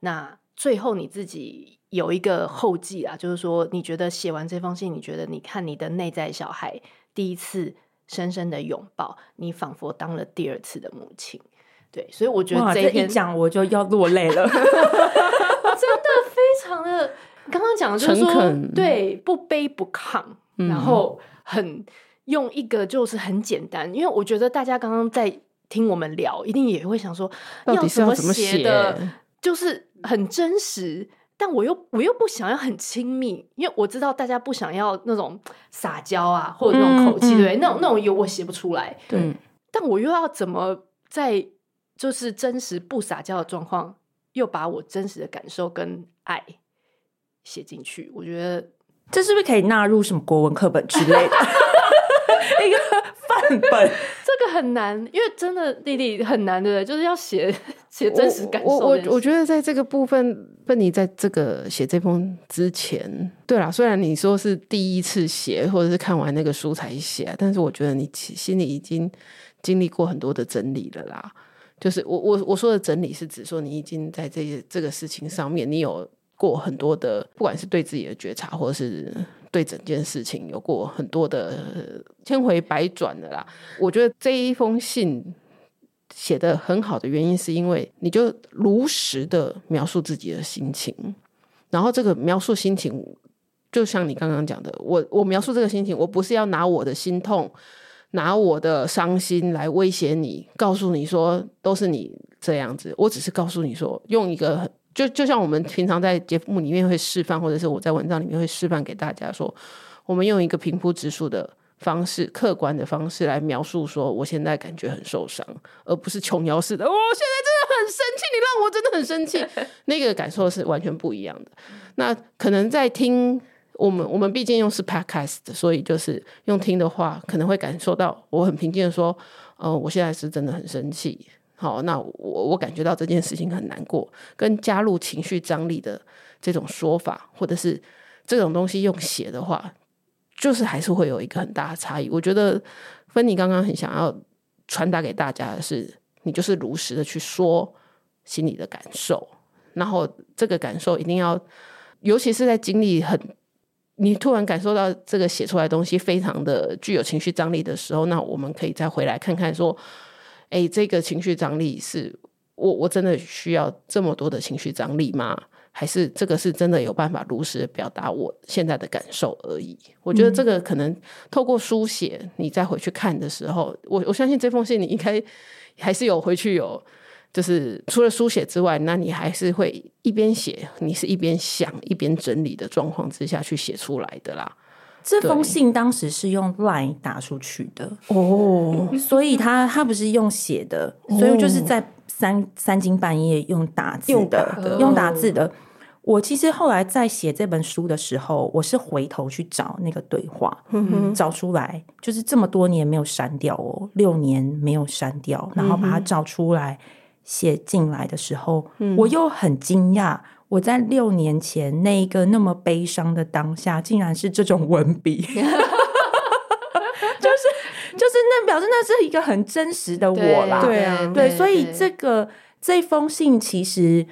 那最后你自己有一个后记啊，就是说你觉得写完这封信，你觉得你看你的内在小孩第一次深深的拥抱，你仿佛当了第二次的母亲。对，所以我觉得这一讲我就要落泪了，真的非常的。刚刚讲的就是说，对，不卑不亢，嗯、然后很用一个就是很简单，因为我觉得大家刚刚在听我们聊，一定也会想说，要怎么写的，就是很真实，但我又我又不想要很亲密，因为我知道大家不想要那种撒娇啊，或者那种口气，嗯、对，那种那种油我写不出来，对，但我又要怎么在就是真实不撒娇的状况，又把我真实的感受跟爱。写进去，我觉得这是不是可以纳入什么国文课本之类的 一个范本？这个很难，因为真的弟弟很难的，就是要写 写真实感受。我我我，我觉得在这个部分，芬妮在这个写这封之前，对啦，虽然你说是第一次写，或者是看完那个书才写，但是我觉得你心里已经经历过很多的整理了啦。就是我我我说的整理，是指说你已经在这些这个事情上面，你有。过很多的，不管是对自己的觉察，或者是对整件事情，有过很多的千回百转的啦。我觉得这一封信写得很好的原因，是因为你就如实的描述自己的心情，然后这个描述心情，就像你刚刚讲的，我我描述这个心情，我不是要拿我的心痛，拿我的伤心来威胁你，告诉你说都是你这样子，我只是告诉你说，用一个。就就像我们平常在节目里面会示范，或者是我在文章里面会示范给大家说，我们用一个平铺直述的方式、客观的方式来描述说，我现在感觉很受伤，而不是琼瑶式的。我现在真的很生气，你让我真的很生气，那个感受是完全不一样的。那可能在听我们，我们毕竟用是 podcast，所以就是用听的话，可能会感受到我很平静的说，呃，我现在是真的很生气。好，那我我感觉到这件事情很难过，跟加入情绪张力的这种说法，或者是这种东西用写的话，就是还是会有一个很大的差异。我觉得芬妮刚刚很想要传达给大家的是，你就是如实的去说心里的感受，然后这个感受一定要，尤其是在经历很，你突然感受到这个写出来的东西非常的具有情绪张力的时候，那我们可以再回来看看说。哎，这个情绪张力是我我真的需要这么多的情绪张力吗？还是这个是真的有办法如实表达我现在的感受而已？我觉得这个可能透过书写，你再回去看的时候，我我相信这封信你应该还是有回去有，就是除了书写之外，那你还是会一边写，你是一边想一边整理的状况之下去写出来的啦。这封信当时是用 Line 打出去的哦，所以他他不是用写的，所以就是在三三更半夜用打字的，用打的，用打字的。我其实后来在写这本书的时候，我是回头去找那个对话，嗯，找出来，就是这么多年没有删掉哦，六年没有删掉，然后把它找出来写进来的时候，我又很惊讶。我在六年前那一个那么悲伤的当下，竟然是这种文笔，就是就是那表示那是一个很真实的我啦，对啊，对，所以这个这封信其实。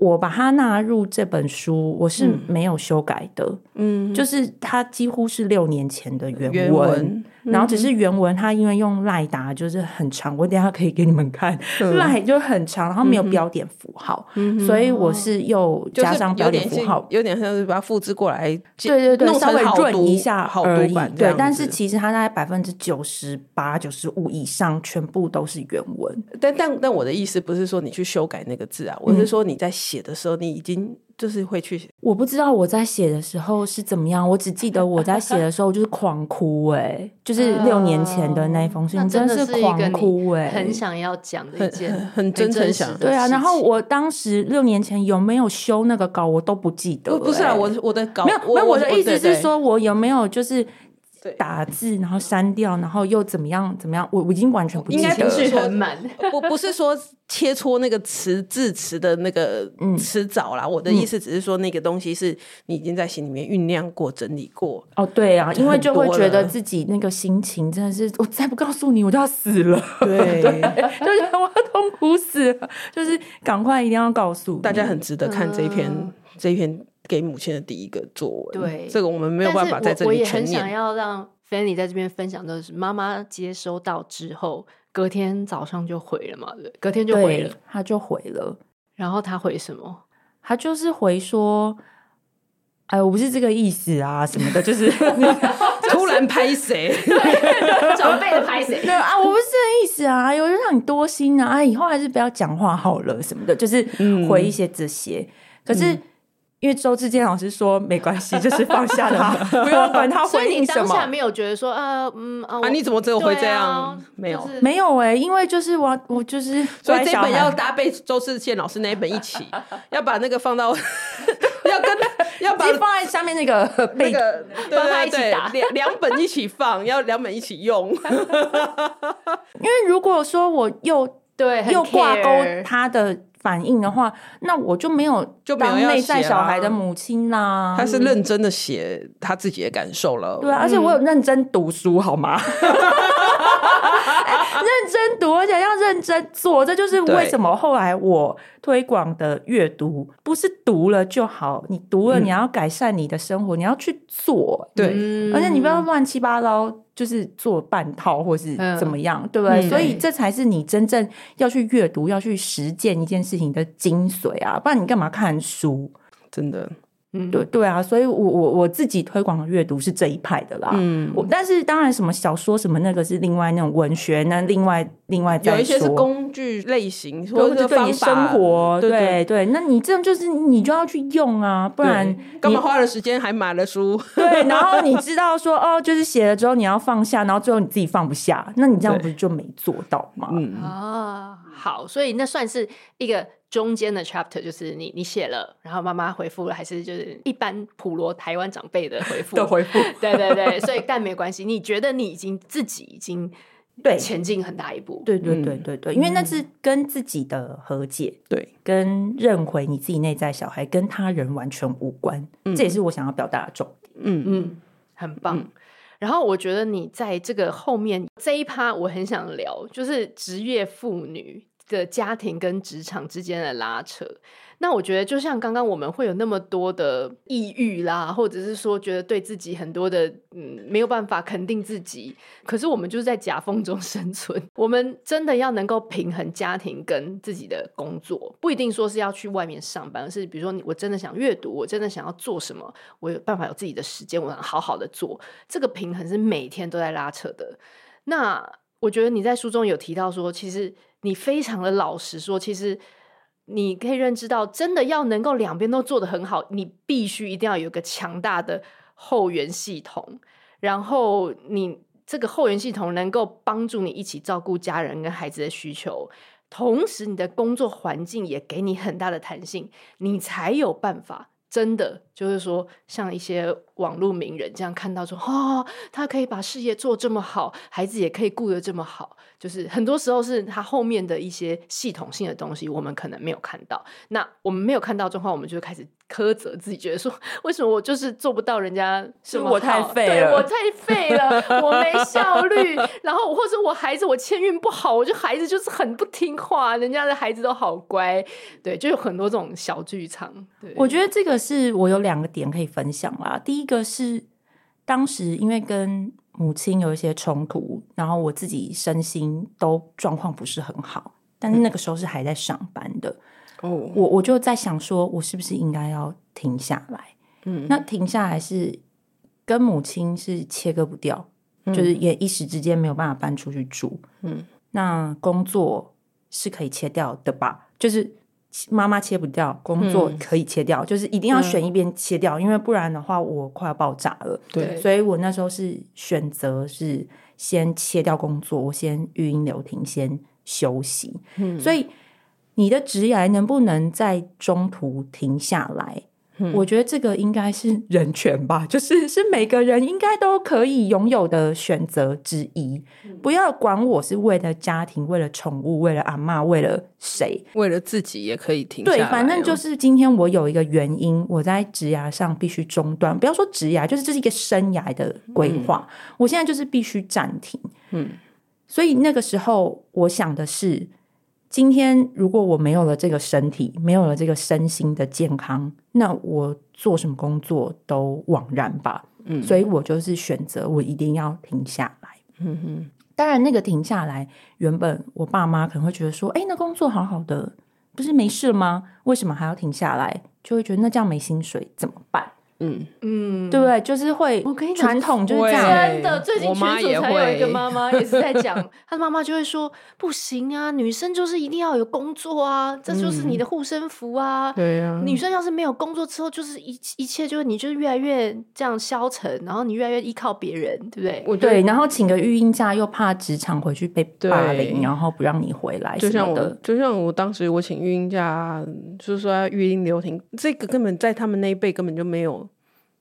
我把它纳入这本书，我是没有修改的，嗯，就是它几乎是六年前的原文，原文。嗯、然后只是原文它因为用赖打就是很长，我等下可以给你们看，赖、嗯、就很长，然后没有标点符号，嗯、所以我是又加上标点符号，有点像是把它复制过来，对对对，稍微润一下好读版，对，但是其实它大概百分之九十八、九十五以上全部都是原文，但但但我的意思不是说你去修改那个字啊，我是说你在。写的时候，你已经就是会去。我不知道我在写的时候是怎么样，我只记得我在写的时候就是狂哭、欸，哎，就是六年前的那封信，真的是狂哭、欸，哎，很想要讲的一件，很，很真诚想。对啊，然后我当时六年前有没有修那个稿，我都不记得、欸。不是啊，我我的稿没有，没有。我的意思是说，我有没有就是打字，然后删掉，然后又怎么样怎么样？我我已经完全不记得，应该不是很满，不不是说切磋那个词字词的那个词藻啦。我的意思只是说，那个东西是你已经在心里面酝酿过、整理过。哦，对啊，因为就会觉得自己那个心情真的是，我再不告诉你，我就要死了。对，对就是我要痛苦死了，就是赶快一定要告诉大家，很值得看这一篇、嗯、这一篇。给母亲的第一个作文，对这个我们没有办法在这里。我也很想要让 Fanny 在这边分享的是，妈妈接收到之后，隔天早上就回了嘛，对，隔天就回了，他就回了。然后他回什么？他就是回说：“哎，我不是这个意思啊，什么的，就是 突然拍谁，长辈的拍谁？对啊，我不是这个意思啊，我就让你多心啊，哎，以后还是不要讲话好了，什么的，就是回一些这些。嗯、可是。嗯”因为周志健老师说没关系，就是放下他，不用管他回应什么。当下没有觉得说，呃，嗯，啊，你怎么只有会这样？啊、没有，就是、没有哎、欸，因为就是我，我就是，所以这本要搭配周志健老师那一本一起，要把那个放到，要跟要把放在下面那个那个，帮他一起打，两两本一起放，要两本一起用。因为如果说我又对又挂钩他的。反应的话，那我就没有就当内在小孩的母亲啦。他是认真的写他自己的感受了，对啊，而且我有认真读书，好吗？认真读，而且要认真做，这就是为什么后来我推广的阅读不是读了就好，你读了你要改善你的生活，嗯、你要去做，对，而且你不要乱七八糟，就是做半套或是怎么样，嗯、对不对？嗯、所以这才是你真正要去阅读、要去实践一件事情的精髓啊！不然你干嘛看书？真的。嗯，对对啊，所以我我我自己推广的阅读是这一派的啦。嗯，我但是当然什么小说什么那个是另外那种文学，那另外另外再说。有一些是工具类型，或者对你生活，对对，对，那你这样就是你就要去用啊，不然干嘛花了时间还买了书？对，然后你知道说哦，就是写了之后你要放下，然后最后你自己放不下，那你这样不是就没做到吗？嗯啊，好，所以那算是一个。中间的 chapter 就是你你写了，然后妈妈回复了，还是就是一般普罗台湾长辈的回复的回复，对对对，所以但没关系，你觉得你已经自己已经对前进很大一步，对对对对对，因为那是跟自己的和解，对，跟认回你自己内在小孩跟他人完全无关，这也是我想要表达的重点，嗯嗯，很棒。然后我觉得你在这个后面这一趴，我很想聊，就是职业妇女。的家庭跟职场之间的拉扯，那我觉得就像刚刚我们会有那么多的抑郁啦，或者是说觉得对自己很多的嗯没有办法肯定自己，可是我们就是在夹缝中 生存。我们真的要能够平衡家庭跟自己的工作，不一定说是要去外面上班，而是比如说我真的想阅读，我真的想要做什么，我有办法有自己的时间，我想好好的做，这个平衡是每天都在拉扯的。那我觉得你在书中有提到说，其实。你非常的老实说，其实你可以认知到，真的要能够两边都做得很好，你必须一定要有个强大的后援系统，然后你这个后援系统能够帮助你一起照顾家人跟孩子的需求，同时你的工作环境也给你很大的弹性，你才有办法。真的就是说，像一些网络名人这样看到说，哦，他可以把事业做这么好，孩子也可以顾得这么好，就是很多时候是他后面的一些系统性的东西，我们可能没有看到。那我们没有看到状况，我们就开始。苛责自己，觉得说为什么我就是做不到人家？是我太废了，我太废了，我没效率。然后或者我孩子我签运不好，我就孩子就是很不听话，人家的孩子都好乖。对，就有很多这种小剧场。对，我觉得这个是我有两个点可以分享啦。第一个是当时因为跟母亲有一些冲突，然后我自己身心都状况不是很好，但是那个时候是还在上班的。Oh. 我我就在想说，我是不是应该要停下来？嗯，那停下来是跟母亲是切割不掉，嗯、就是也一时之间没有办法搬出去住。嗯，那工作是可以切掉的吧？就是妈妈切不掉，工作可以切掉，嗯、就是一定要选一边切掉，嗯、因为不然的话我快要爆炸了。对，所以我那时候是选择是先切掉工作，我先育婴留停，先休息。嗯，所以。你的职涯能不能在中途停下来？嗯，我觉得这个应该是 人权吧，就是是每个人应该都可以拥有的选择之一。嗯，不要管我是为了家庭、为了宠物、为了阿嬷、为了谁，为了自己也可以停。对，反正就是今天我有一个原因，我在职涯上必须中断。不要说职涯，就是这是一个生涯的规划。嗯，我现在就是必须暂停。嗯，所以那个时候我想的是。今天如果我没有了这个身体，没有了这个身心的健康，那我做什么工作都枉然吧。嗯，所以我就是选择我一定要停下来。嗯哼，当然那个停下来，原本我爸妈可能会觉得说：“哎，那工作好好的，不是没事吗？为什么还要停下来？”就会觉得那这样没薪水怎么办？嗯嗯，对不对？就是会，我跟你讲，传统就是这样。真的，最近群组才有一个妈妈也是在讲，她的妈妈就会说：“不行啊，女生就是一定要有工作啊，这就是你的护身符啊。”对啊，女生要是没有工作之后，就是一一切就是你就是越来越这样消沉，然后你越来越依靠别人，对不对？我对，然后请个育婴假又怕职场回去被霸凌，然后不让你回来，就像我，就像我当时我请育婴假，就是说要育婴留停，这个根本在他们那一辈根本就没有。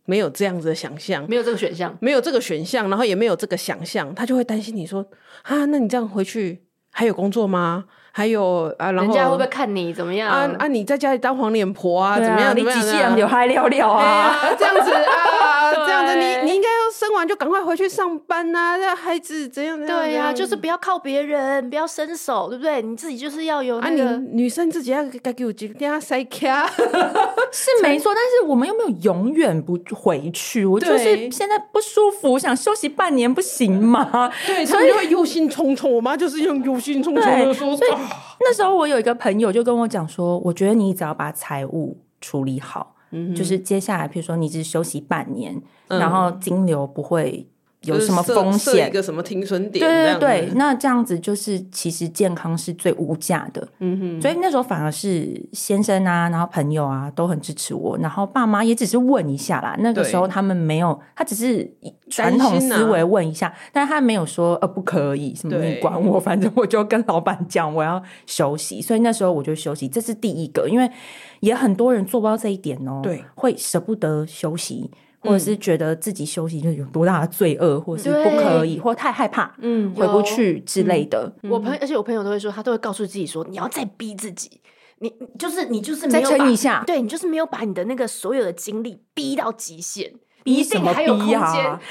没有这样子的想象，没有这个选项，没有这个选项，然后也没有这个想象，他就会担心你说啊，那你这样回去还有工作吗？还有啊，然后人家会不会看你怎么样啊？啊，你在家里当黄脸婆啊？啊怎么样？你机器人刘海聊聊啊？啊这样子啊？这样子 你，你你应该要生完就赶快回去上班啊！这孩子怎样？对呀、啊，就是不要靠别人，不要伸手，对不对？你自己就是要有那个、啊、女生自己要该给我几个电塞卡，是没错。但是我们又没有永远不回去？我就是现在不舒服，想休息半年不行吗？对，所以就会忧心忡忡。我妈就是用忧心忡忡的说。那时候我有一个朋友就跟我讲说，我觉得你只要把财务处理好，嗯、就是接下来，比如说你只休息半年，嗯、然后金流不会。有什么风险？一个什么停损点？对对对，那这样子就是其实健康是最无价的。嗯哼，所以那时候反而是先生啊，然后朋友啊都很支持我，然后爸妈也只是问一下啦。那个时候他们没有，他只是传统思维问一下，啊、但他没有说呃不可以什么你管我，反正我就跟老板讲我要休息。所以那时候我就休息，这是第一个，因为也很多人做不到这一点哦，对，会舍不得休息。或者是觉得自己休息就有多大的罪恶，嗯、或者是不可以，或太害怕，嗯，回不去之类的。嗯、我朋友，而且我朋友都会说，他都会告诉自己说，你要再逼自己，你就是你就是没有再撑一下，对，你就是没有把你的那个所有的精力逼到极限，逼什么逼啊？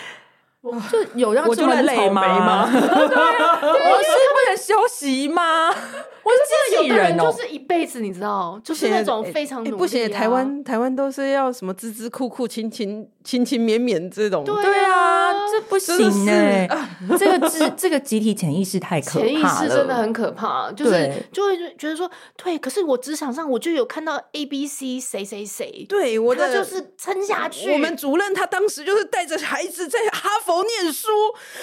就有让这么累吗？对啊，我是不能休息吗？我是有的人哦，就是一辈子，你知道，就是那种非常努力、啊欸欸、不行。台湾台湾都是要什么孜孜酷酷、亲亲亲亲勉勉这种。对啊，这不行哎、欸，这个这这个集体潜意识太可怕了，潜意识真的很可怕，就是就会觉得说，对，可是我职场上我就有看到 A B C 谁谁谁，对，我的就是撑下去。我们主任他当时就是带着孩子在哈佛念书，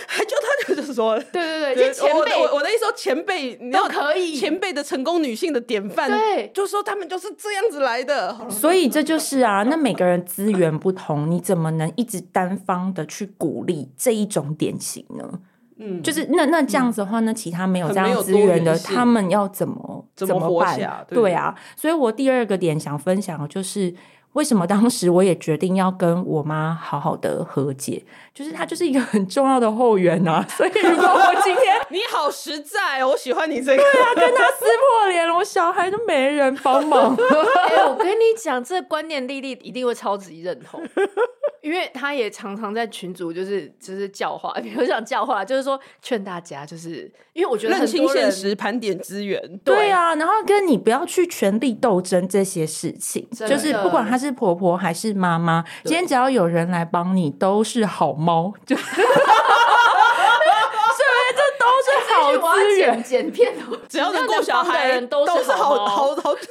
还就他就是说，对对对，就前辈，我我的意思说前辈你要可以。前。辈的成功女性的典范，对，就说他们就是这样子来的，所以这就是啊，那每个人资源不同，你怎么能一直单方的去鼓励这一种典型呢？嗯，就是那那这样子的话，那其他没有这样资源的，他们要怎么怎么办？对，对啊，所以我第二个点想分享的就是。为什么当时我也决定要跟我妈好好的和解？就是她就是一个很重要的后援啊，所以如果我今天 你好实在，我喜欢你这个，对啊，跟她撕破脸了，我小孩都没人帮忙。哎、欸，我跟你讲，这个观念丽丽一定会超级认同。因为他也常常在群组，就是就是教化，比如讲教化，就是说劝大家，就是因为我觉得认清现实，盘点资源，对，对啊，然后跟你不要去权力斗争这些事情，就是不管他是婆婆还是妈妈，今天只要有人来帮你，都是好猫，就，是不是？这都是好资源，剪片，只要能够小孩都是好好好。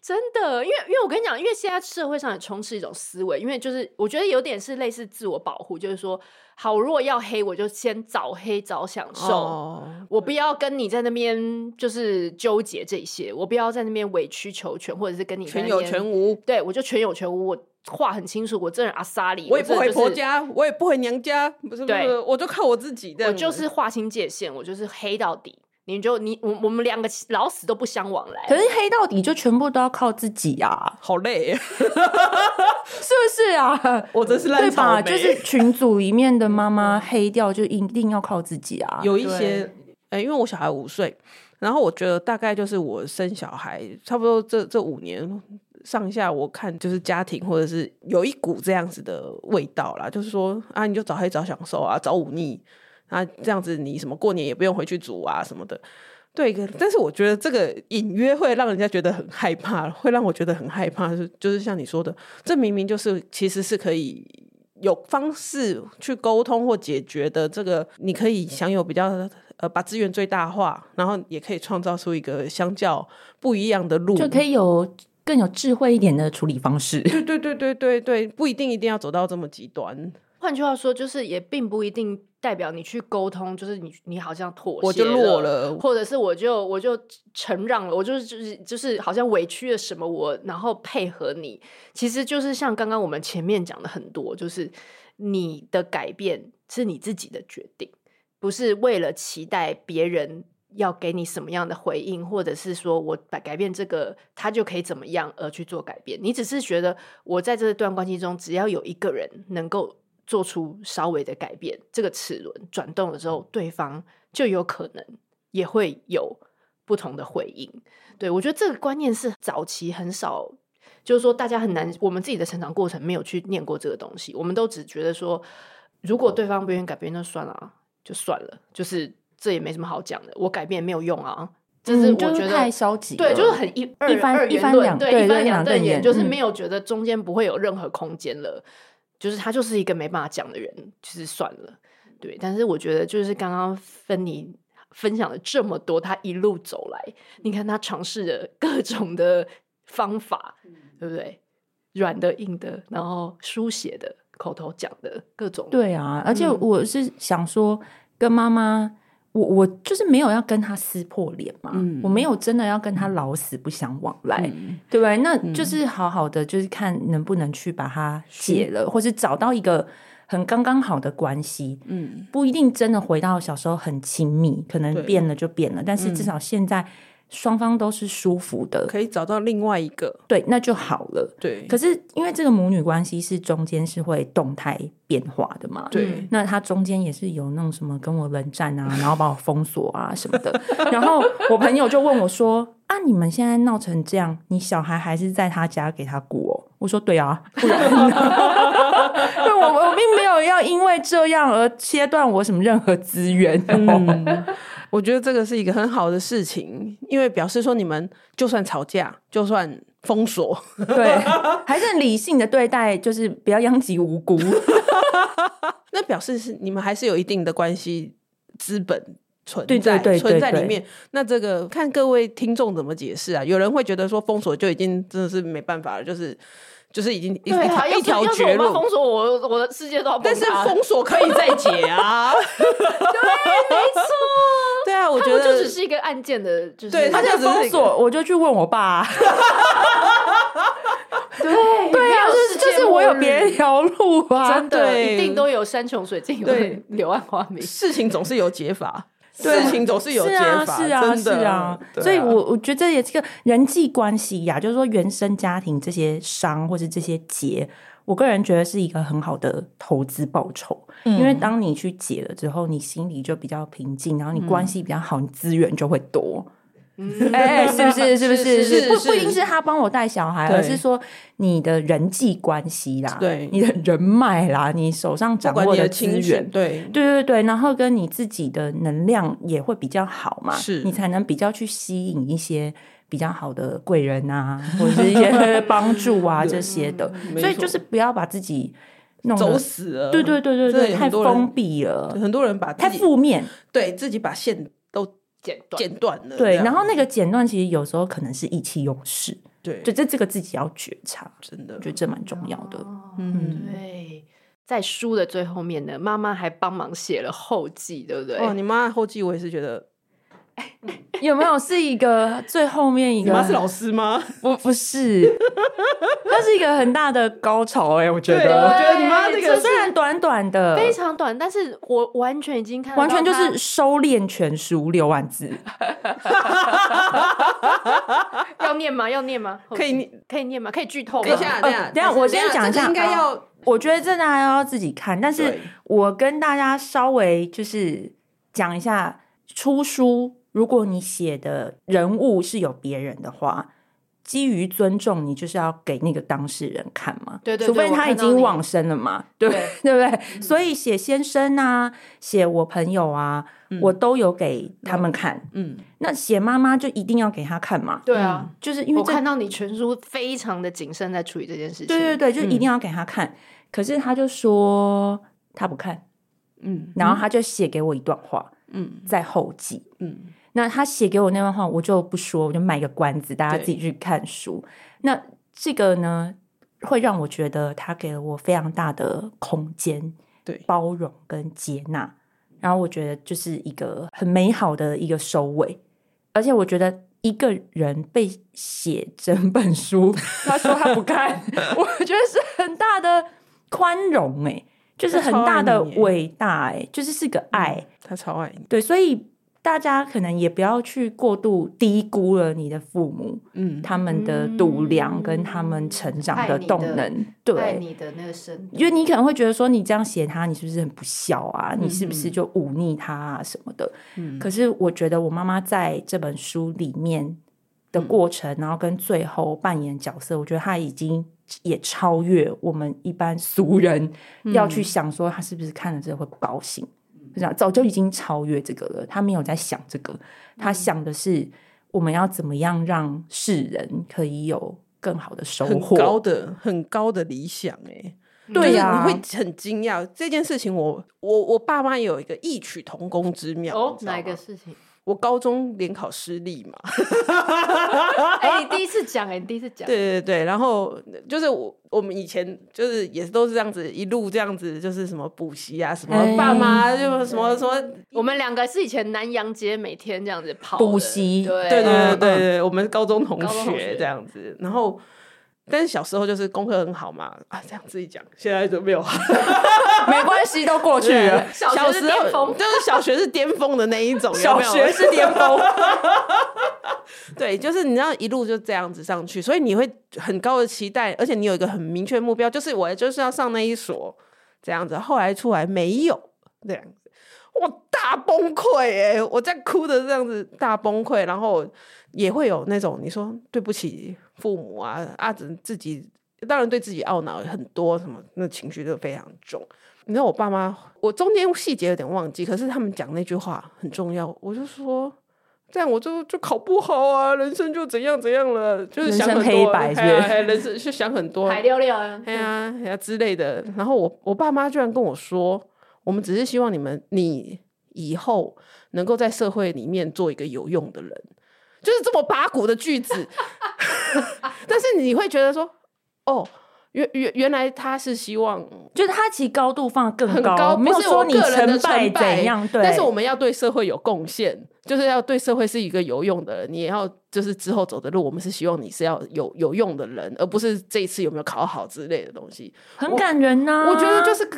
真的，因为因为我跟你讲，因为现在社会上也充斥一种思维，因为就是我觉得有点是类似自我保护，就是说，好，我如果要黑，我就先早黑早享受，哦、我不要跟你在那边就是纠结这些，我不要在那边委曲求全，或者是跟你全有全无，对我就全有全无，我话很清楚，我这人阿萨里，我也不回婆家，我也不回娘家，不是不是，我就靠我自己的，我就是划清界限，我就是黑到底。你就你我我们两个老死都不相往来。可是黑到底就全部都要靠自己啊，好累，是不是啊？我真是烂对吧？就是群组里面的妈妈黑掉就一定要靠自己啊。有一些，哎、欸，因为我小孩五岁，然后我觉得大概就是我生小孩差不多这这五年上下，我看就是家庭或者是有一股这样子的味道啦，就是说啊，你就早黑早享受啊，早忤逆。啊，这样子你什么过年也不用回去煮啊什么的，对。但是我觉得这个隐约会让人家觉得很害怕，会让我觉得很害怕。是就是像你说的，这明明就是其实是可以有方式去沟通或解决的。这个你可以享有比较呃把资源最大化，然后也可以创造出一个相较不一样的路，就可以有更有智慧一点的处理方式。对对对对对对，不一定一定要走到这么极端。换句话说，就是也并不一定。代表你去沟通，就是你你好像妥协，我就落了，或者是我就我就承让了，我就是就是就是好像委屈了什么我，我然后配合你，其实就是像刚刚我们前面讲的很多，就是你的改变是你自己的决定，不是为了期待别人要给你什么样的回应，或者是说我改改变这个他就可以怎么样而去做改变，你只是觉得我在这段关系中，只要有一个人能够。做出稍微的改变，这个齿轮转动了之后，对方就有可能也会有不同的回应。对，我觉得这个观念是早期很少，就是说大家很难，我们自己的成长过程没有去念过这个东西，我们都只觉得说，如果对方不愿意改变，那算了，就算了，就是这也没什么好讲的，我改变没有用啊。就是我觉得、嗯就是、太消极，对，就是很一二一翻二元论，对，一翻两瞪眼，眼，就是没有觉得中间不会有任何空间了。就是他就是一个没办法讲的人，就是算了，对。但是我觉得，就是刚刚芬妮分享了这么多，他一路走来，你看他尝试着各种的方法，对不对？软的、硬的，然后书写的、口头讲的各种。对啊，而且我是想说，跟妈妈。我我就是没有要跟他撕破脸嘛，嗯，我没有真的要跟他老死不相往来，嗯，对不对？那就是好好的，就是看能不能去把它解了，或是找到一个很刚刚好的关系。嗯，不一定真的回到小时候很亲密，可能变了就变了，但是至少现在。双方都是舒服的，可以找到另外一个，对，那就好了。对，可是因为这个母女关系是中间是会动态变化的嘛，对，那他中间也是有那种什么跟我冷战啊，然后把我封锁啊什么的。然后我朋友就问我说：“啊，你们现在闹成这样，你小孩还是在他家给他顾哦？”我说：“对啊，不然呢？对，我我并没有要因为这样而切断我什么任何资源。”嗯我觉得这个是一个很好的事情，因为表示说你们就算吵架，就算封锁，对，还是很理性的对待，就是不要殃及无辜。那表示是你们还是有一定的关系资本存在，存在里面。那这个看各位听众怎么解释啊？有人会觉得说封锁就已经真的是没办法了，就是。就是已经一条一条绝路，封锁我，我的世界都要。但是封锁可以再解啊，对，没错，对啊，我觉得就只是一个案件的，就是对，他就封锁，我就去问我爸，对对啊，就是就是我有别一条路啊，真的一定都有山穷水尽，对，柳暗花明，事情总是有解法。事情总是有解法，是啊，是啊，是啊。所以，我我觉得这也是个人际关系呀，就是说原生家庭这些伤或是这些结，我个人觉得是一个很好的投资报酬。因为当你去解了之后，你心里就比较平静，然后你关系比较好，你资源就会多。哎、欸，是不 是？是不是？是，不不一定是。他帮我带小孩，而是说你的人际关系啦，对，你的人脉啦，你手上掌握的资源，对，对对对，然后跟你自己的能量也会比较好嘛，是。你才能比较去吸引一些比较好的贵人啊，或者是一些 帮助啊这些的，所以就是不要把自己弄走死了，对对对对对，太封闭了，很多人把太负面，对自己把线都。剪断剪断了，对，然后那个剪断其实有时候可能是意气用事，对，就这这个自己要觉察，真的，我觉得这蛮重要的。哦、嗯，对，在书的最后面呢，妈妈还帮忙写了后记，对不对？哦，你妈后记我也是觉得，有没有是一个最后面一个？你妈是老师吗？不，不是，那是一个很大的高潮哎、欸，我觉得。我觉得你妈那个虽然短短的，非常短，但是我完全已经看，完全就是收敛全书六万字。要念吗？要念吗？可以念，可以念吗？可以剧透吗？等一下，等一下，等一下，我先讲一下，应该要，我觉得这大家要自己看，但是我跟大家稍微就是讲一下出书。如果你写的人物是有别人的话，基于尊重，你就是要给那个当事人看嘛。对对对，除非他已经往生了嘛，对对，不对？嗯、所以写先生啊，写我朋友啊，嗯、我都有给他们看。嗯，那写妈妈就一定要给他看嘛？对啊，嗯、就是因为我看到你全书非常的谨慎在处理这件事情。对对对，就一定要给他看。嗯、可是他就说他不看，嗯，然后他就写给我一段话，嗯，在后记，嗯。那他写给我那段话，我就不说，我就卖个关子，大家自己去看书。那这个呢，会让我觉得他给了我非常大的空间，对，包容跟接纳。然后我觉得就是一个很美好的一个收尾。而且我觉得一个人被写整本书，他说他不看，我觉得是很大的宽容，哎，就是很大的伟大，哎，就是是个爱，嗯，他超爱你，对，所以。大家可能也不要去过度低估了你的父母，嗯，他们的度量跟他们成长的动能，对。你的那个身，因为你可能会觉得说，你这样写他，你是不是很不孝啊？你是不是就忤逆他啊什么的？嗯，可是我觉得我妈妈在这本书里面的过程，然后跟最后扮演角色，我觉得她已经也超越我们一般俗人要去想说，她是不是看了这个会不高兴。早就已经超越这个了，他没有在想这个，他想的是我们要怎么样让世人可以有更好的收获，很高的很高的理想哎，对呀、啊，你会很惊讶这件事情我，我我我爸妈也有一个异曲同工之妙哦，哪一个事情？我高中联考失利嘛，哎、欸，你第一次讲哎、欸，你第一次讲，对对对，然后就是我我们以前就是也是都是这样子一路这样子，就是什么补习啊，什么爸妈就什么什么，我们两个是以前南阳街每天这样子跑补习，对。对对对对对，我们高中同学这样子，然后。但是小时候就是功课很好嘛，啊，这样自己讲，现在就没有，没关系，都过去了。小学是巅峰，就是小学是巅峰的那一种，小学是巅峰。对，就是你知道一路就这样子上去，所以你会很高的期待，而且你有一个很明确目标，就是我就是要上那一所这样子。后来出来没有这样子，我大崩溃哎、欸，我在哭的这样子大崩溃，然后也会有那种你说对不起。父母啊啊，自自己当然对自己懊恼很多，什么那情绪都非常重。你知道我爸妈，我中间细节有点忘记，可是他们讲那句话很重要。我就说这样我就就考不好啊，人生就怎样怎样了，就是想很多黑白是是？哎哎，人生就想很多，海溜溜啊，哎呀哎呀之类的。然后我我爸妈居然跟我说，我们只是希望你们你以后能够在社会里面做一个有用的人。就是这么八股的句子，但是你会觉得说，哦，原原原来他是希望，就是他其实高度放更高，很高，没有说你成败怎样，对。但是我们要对社会有贡献，就是要对社会是一个有用的人，你也要就是之后走的路，我们是希望你是要有有用的人，而不是这一次有没有考好之类的东西。很感人呐、啊，我觉得就是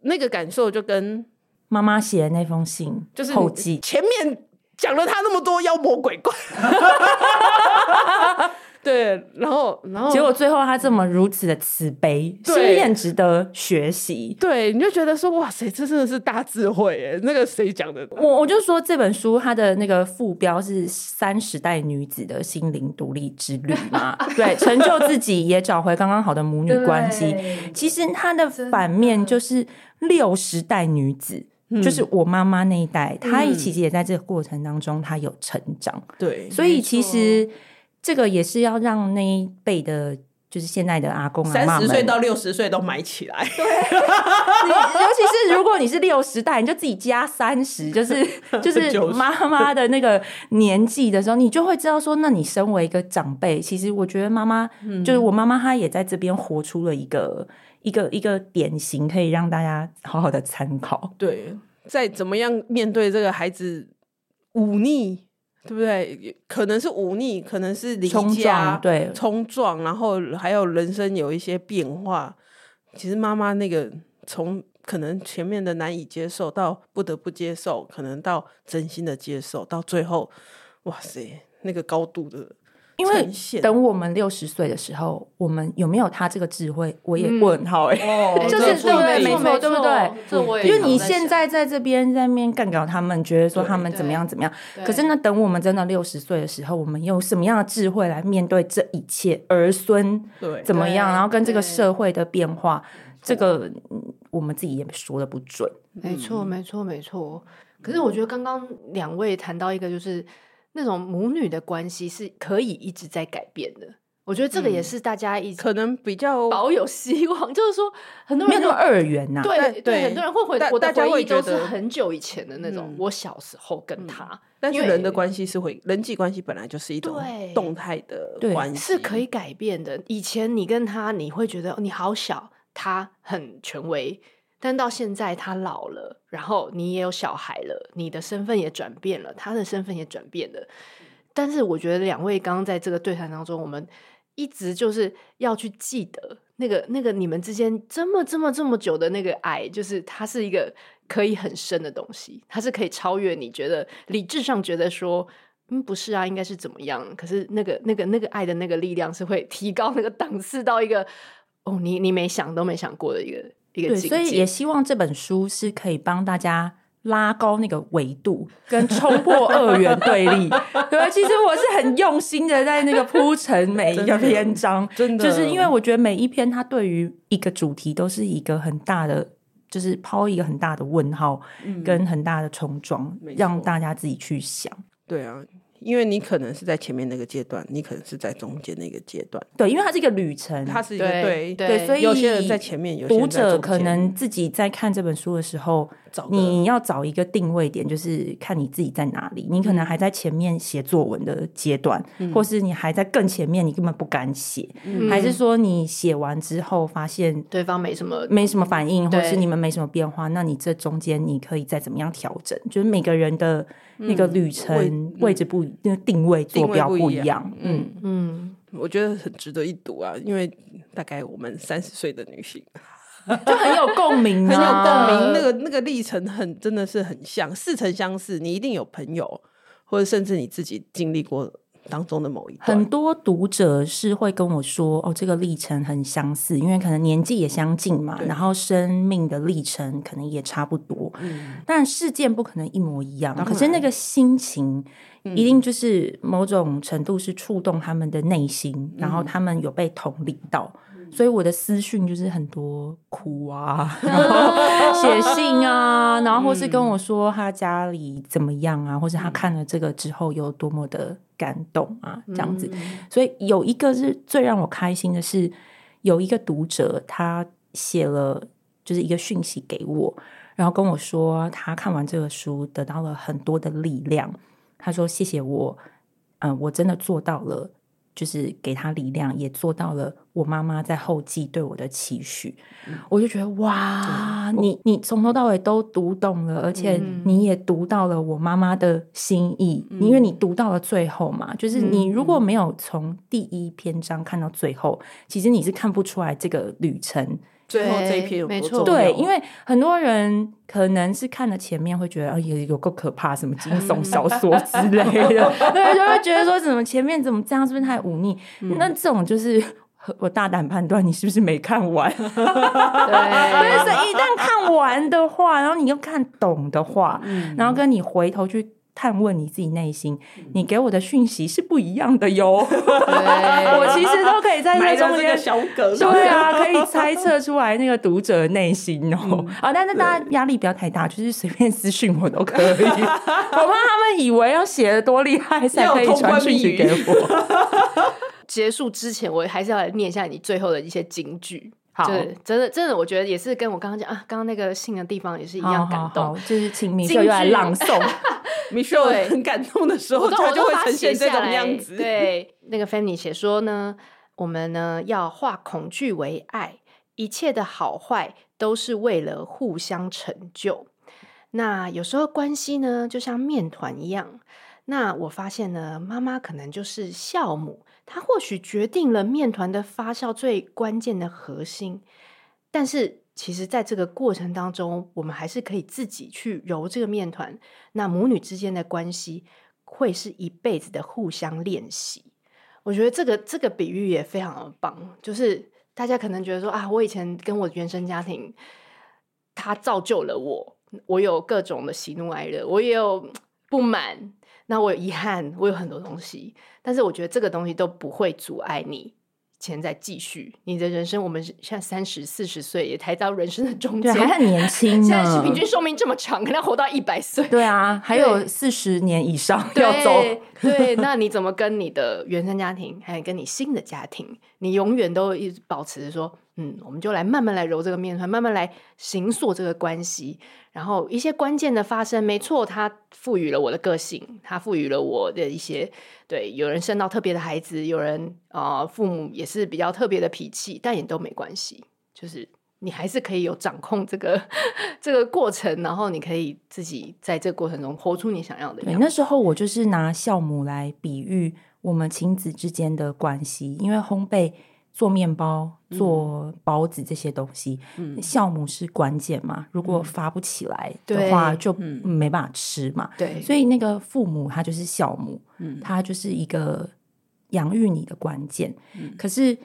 那个感受，就跟妈妈写的那封信，就是后记前面。讲了他那么多妖魔鬼怪，对，然后然后结果最后他这么如此的慈悲，是不是很值得学习？对，你就觉得说哇塞，这真的是大智慧哎！那个谁讲的？我我就说这本书它的那个副标是三十代女子的心灵独立之旅嘛？对，成就自己也找回刚刚好的母女关系。其实它的反面就是六十代女子。就是我妈妈那一代，她其实也在这个过程当中，她有成长。对，所以其实这个也是要让那一辈的，就是现在的阿公三十岁到六十岁都买起来。对，尤其是如果你是六十代，你就自己加三十，就是 就是妈妈的那个年纪的时候，你就会知道说，那你身为一个长辈，其实我觉得妈妈，就是我妈妈，她也在这边活出了一个。一个一个典型，可以让大家好好的参考。对，在怎么样面对这个孩子忤逆对不对？可能是忤逆，可能是离家，对，冲撞，然后还有人生有一些变化。其实妈妈那个从可能前面的难以接受，到不得不接受，可能到真心的接受，到最后，哇塞，那个高度的。因为等我们六十岁的时候，我们有没有他这个智慧，我也问号哎，就是对不对？没错，对不对？这我也因为你现在在这边在那边干掉他们，觉得说他们怎么样怎么样，可是呢，等我们真的六十岁的时候，我们用什么样的智慧来面对这一切儿孙？对，怎么样？然后跟这个社会的变化，这个我们自己也说的不准。没错，没错，没错。可是我觉得刚刚两位谈到一个就是。那种母女的关系是可以一直在改变的，我觉得这个也是大家一直可能比较 保有希望，就是说很多人没有那么二元呐，对对，很多人会回我的回忆都是很久以前的那种，我小时候跟他，但是人的关系是会人际关系本来就是一种动态的关系，是可以改变的。以前你跟他，你会觉得你好小，他很权威。但到现在，他老了，然后你也有小孩了，你的身份也转变了，他的身份也转变了。但是，我觉得两位刚刚在这个对谈当中，我们一直就是要去记得那个、那个你们之间这么、这么、这么久的那个爱，就是它是一个可以很深的东西，它是可以超越你觉得理智上觉得说，嗯，不是啊，应该是怎么样？可是那个、那个、那个爱的那个力量是会提高那个档次到一个哦，你你没想都没想过的一个。对，所以也希望这本书是可以帮大家拉高那个维度，跟冲破 二元对立。对，其实我是很用心的在那个铺陈每一个篇章，真的，就是因为我觉得每一篇它对于一个主题都是一个很大的，就是抛一个很大的问号，跟很大的冲撞，嗯，让大家自己去想。对啊。因为你可能是在前面那个阶段，你可能是在中间那个阶段。对，因为它是一个旅程，它是一个对对，对，所以有些人在前面，有读者可能自己在看这本书的时候，你要找一个定位点，就是看你自己在哪里。你可能还在前面写作文的阶段，嗯，或是你还在更前面，你根本不敢写，嗯，还是说你写完之后发现对方没什么没什么反应，或是你们没什么变化，那你这中间你可以再怎么样调整？就是每个人的。那个旅程位，位置不，那个定位坐标不一样。嗯嗯，我觉得很值得一读啊，因为大概我们三十岁的女性 就很有共鸣，很有共鸣。那个那个历程很真的是很像，似曾相识。你一定有朋友，或者甚至你自己经历过。当中的某一段，很多读者是会跟我说：“哦，这个历程很相似，因为可能年纪也相近嘛，然后生命的历程可能也差不多。嗯，但事件不可能一模一样，可是那个心情一定就是某种程度是触动他们的内心，嗯，然后他们有被同理到。”所以我的私讯就是很多哭啊，然后写信啊，然后或是跟我说他家里怎么样啊，或是他看了这个之后有多么的感动啊，这样子。所以有一个是最让我开心的是，有一个读者他写了就是一个讯息给我，然后跟我说他看完这个书得到了很多的力量。他说谢谢我，嗯，我真的做到了。就是给他力量，也做到了我妈妈在后记对我的期许，嗯、我就觉得哇，你你从头到尾都读懂了，而且你也读到了我妈妈的心意，嗯、因为你读到了最后嘛。就是你如果没有从第一篇章看到最后，其实你是看不出来这个旅程。最后这一篇有多重要？对，因为很多人可能是看了前面会觉得啊，有有够可怕，什么惊悚小说之类的，对，就会觉得说怎么前面怎么这样，是不是太忤逆？嗯、那这种就是我大胆判断，你是不是没看完？对，所以一旦看完的话，然后你又看懂的话，嗯、然后跟你回头去。探问你自己内心，你给我的讯息是不一样的哟。我其实都可以在这中间小梗，对啊，可以猜测出来那个读者的内心哦。嗯、啊，但是大家压力不要太大，就是随便私讯我都可以。我怕他们以为要写的多厉害才可以传讯息给我。结束之前，我还是要来念一下你最后的一些金句。好，真的，真的，我觉得也是跟我刚刚讲啊，刚刚那个信的地方也是一样感动。好好好，就是请 Michelle 又来朗诵，Michelle 很感动的时候，他就会呈现这种样子。对，那个 Fanny 写说呢，我们呢要化恐惧为爱，一切的好坏都是为了互相成就。那有时候关系呢，就像面团一样，那我发现呢，妈妈可能就是酵母，它或许决定了面团的发酵最关键的核心。但是，其实在这个过程当中，我们还是可以自己去揉这个面团。那母女之间的关系会是一辈子的互相练习。我觉得这个这个比喻也非常的棒，就是大家可能觉得说啊，我以前跟我原生家庭，他造就了我，我有各种的喜怒哀乐，我也有不满。那我有遗憾，我有很多东西，但是我觉得这个东西都不会阻碍你现在继续你的人生。我们现在三十四十岁，也才到人生的中间，还很年轻。现在是平均寿命这么长，可能要活到一百岁。对啊，还有四十年以上要走。对，对，那你怎么跟你的原生家庭，还有跟你新的家庭，你永远都一直保持着说，嗯，我们就来慢慢来揉这个面团，慢慢来形塑这个关系。然后一些关键的发生，没错，它赋予了我的个性，它赋予了我的一些对。有人生到特别的孩子，有人啊、呃，父母也是比较特别的脾气，但也都没关系。就是你还是可以有掌控这个 这个过程，然后你可以自己在这个过程中活出你想要的。那时候我就是拿酵母来比喻我们亲子之间的关系，因为烘焙。做面包、做包子这些东西，嗯、酵母是关键嘛？如果发不起来的话，就没办法吃嘛。对，所以那个父母他就是酵母，嗯，他就是一个养育你的关键。嗯、可是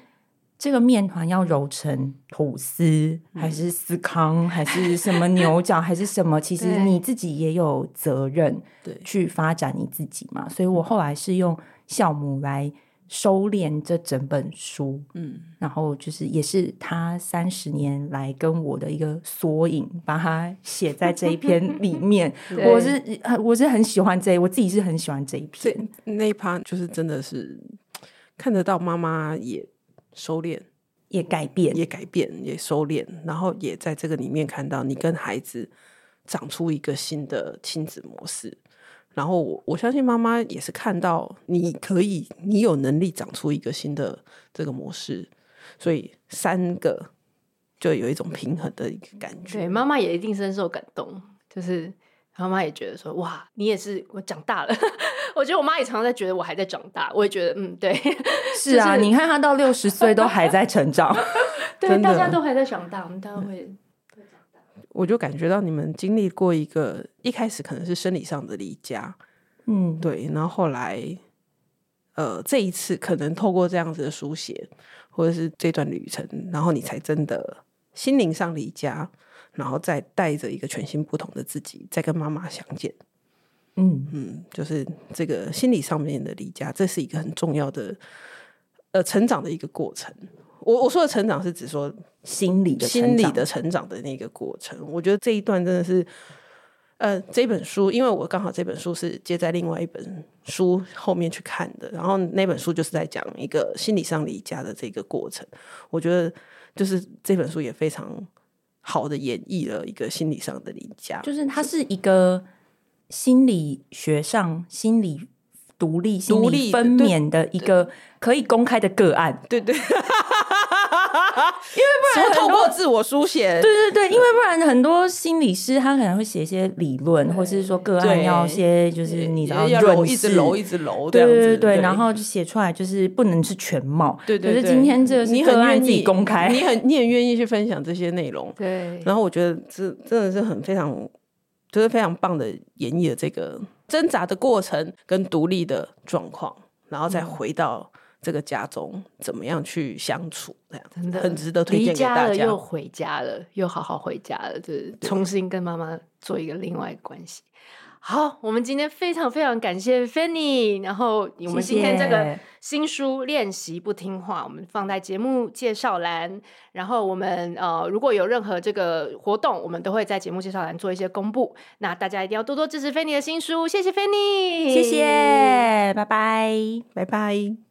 这个面团要揉成吐司，嗯、还是司康，还是什么牛角，还是什么？其实你自己也有责任，对，去发展你自己嘛。所以我后来是用酵母来。收敛这整本书，嗯，然后就是也是他三十年来跟我的一个缩影，把它写在这一篇 里面。我是我是很喜欢这一，我自己是很喜欢这一篇。那一趴就是真的是看得到妈妈也收敛，也改变，也改变，也收敛，然后也在这个里面看到你跟孩子长出一个新的亲子模式。然后我我相信妈妈也是看到你可以，你有能力长出一个新的这个模式，所以三个就有一种平衡的一个感觉。对，妈妈也一定深受感动，就是妈妈也觉得说，哇，你也是我长大了。我觉得我妈也常常在觉得我还在长大，我也觉得嗯，对，是啊，就是、你看她到六十岁都还在成长，对，大家都还在长大，我们大家会。我就感觉到你们经历过一个一开始可能是生理上的离家，嗯，对，然后后来，呃，这一次可能透过这样子的书写，或者是这段旅程，然后你才真的心灵上离家，然后再带着一个全新不同的自己，再跟妈妈相见。嗯嗯，就是这个心理上面的离家，这是一个很重要的，呃，成长的一个过程。我我说的成长是指说心理的心理的成长的那个过程。我觉得这一段真的是，呃，这本书，因为我刚好这本书是接在另外一本书后面去看的，然后那本书就是在讲一个心理上离家的这个过程。我觉得就是这本书也非常好的演绎了一个心理上的离家，就是它是一个心理学上心理独立、独立分娩的一个可以公开的个案。对对。因为不然透过自我书写，对对对，因为不然很多心理师他可能会写一些理论，对或是说个案要些就是你知道揉一直揉一直揉，对对对对，然后就写出来就是不能是全貌，对对。可是今天这个你很愿意公开，你很你很愿意去分享这些内容，对。然后我觉得这真的是很非常就是非常棒的演绎了这个挣扎的过程跟独立的状况，然后再回到。这个家中怎么样去相处？这样真的很值得推荐给大家。离家了又回家了，又好好回家了，就是重新跟妈妈做一个另外关系。好，我们今天非常非常感谢 Fanny，然后我们今天这个新书练习不听话，我们放在节目介绍栏。然后我们呃，如果有任何这个活动，我们都会在节目介绍栏做一些公布。那大家一定要多多支持 Fanny 的新书，谢谢 Fanny，谢谢，拜拜，拜拜。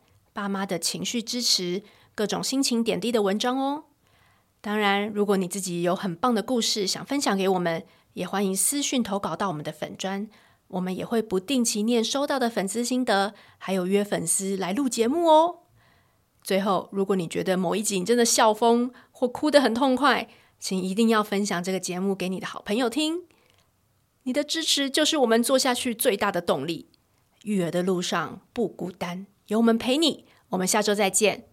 爸妈的情绪支持、各种心情点滴的文章哦。当然，如果你自己有很棒的故事想分享给我们，也欢迎私讯投稿到我们的粉专，我们也会不定期念收到的粉丝心得，还有约粉丝来录节目哦。最后，如果你觉得某一集你真的笑疯或哭得很痛快，请一定要分享这个节目给你的好朋友听。你的支持就是我们做下去最大的动力。育儿的路上不孤单，有我们陪你。我们下周再见。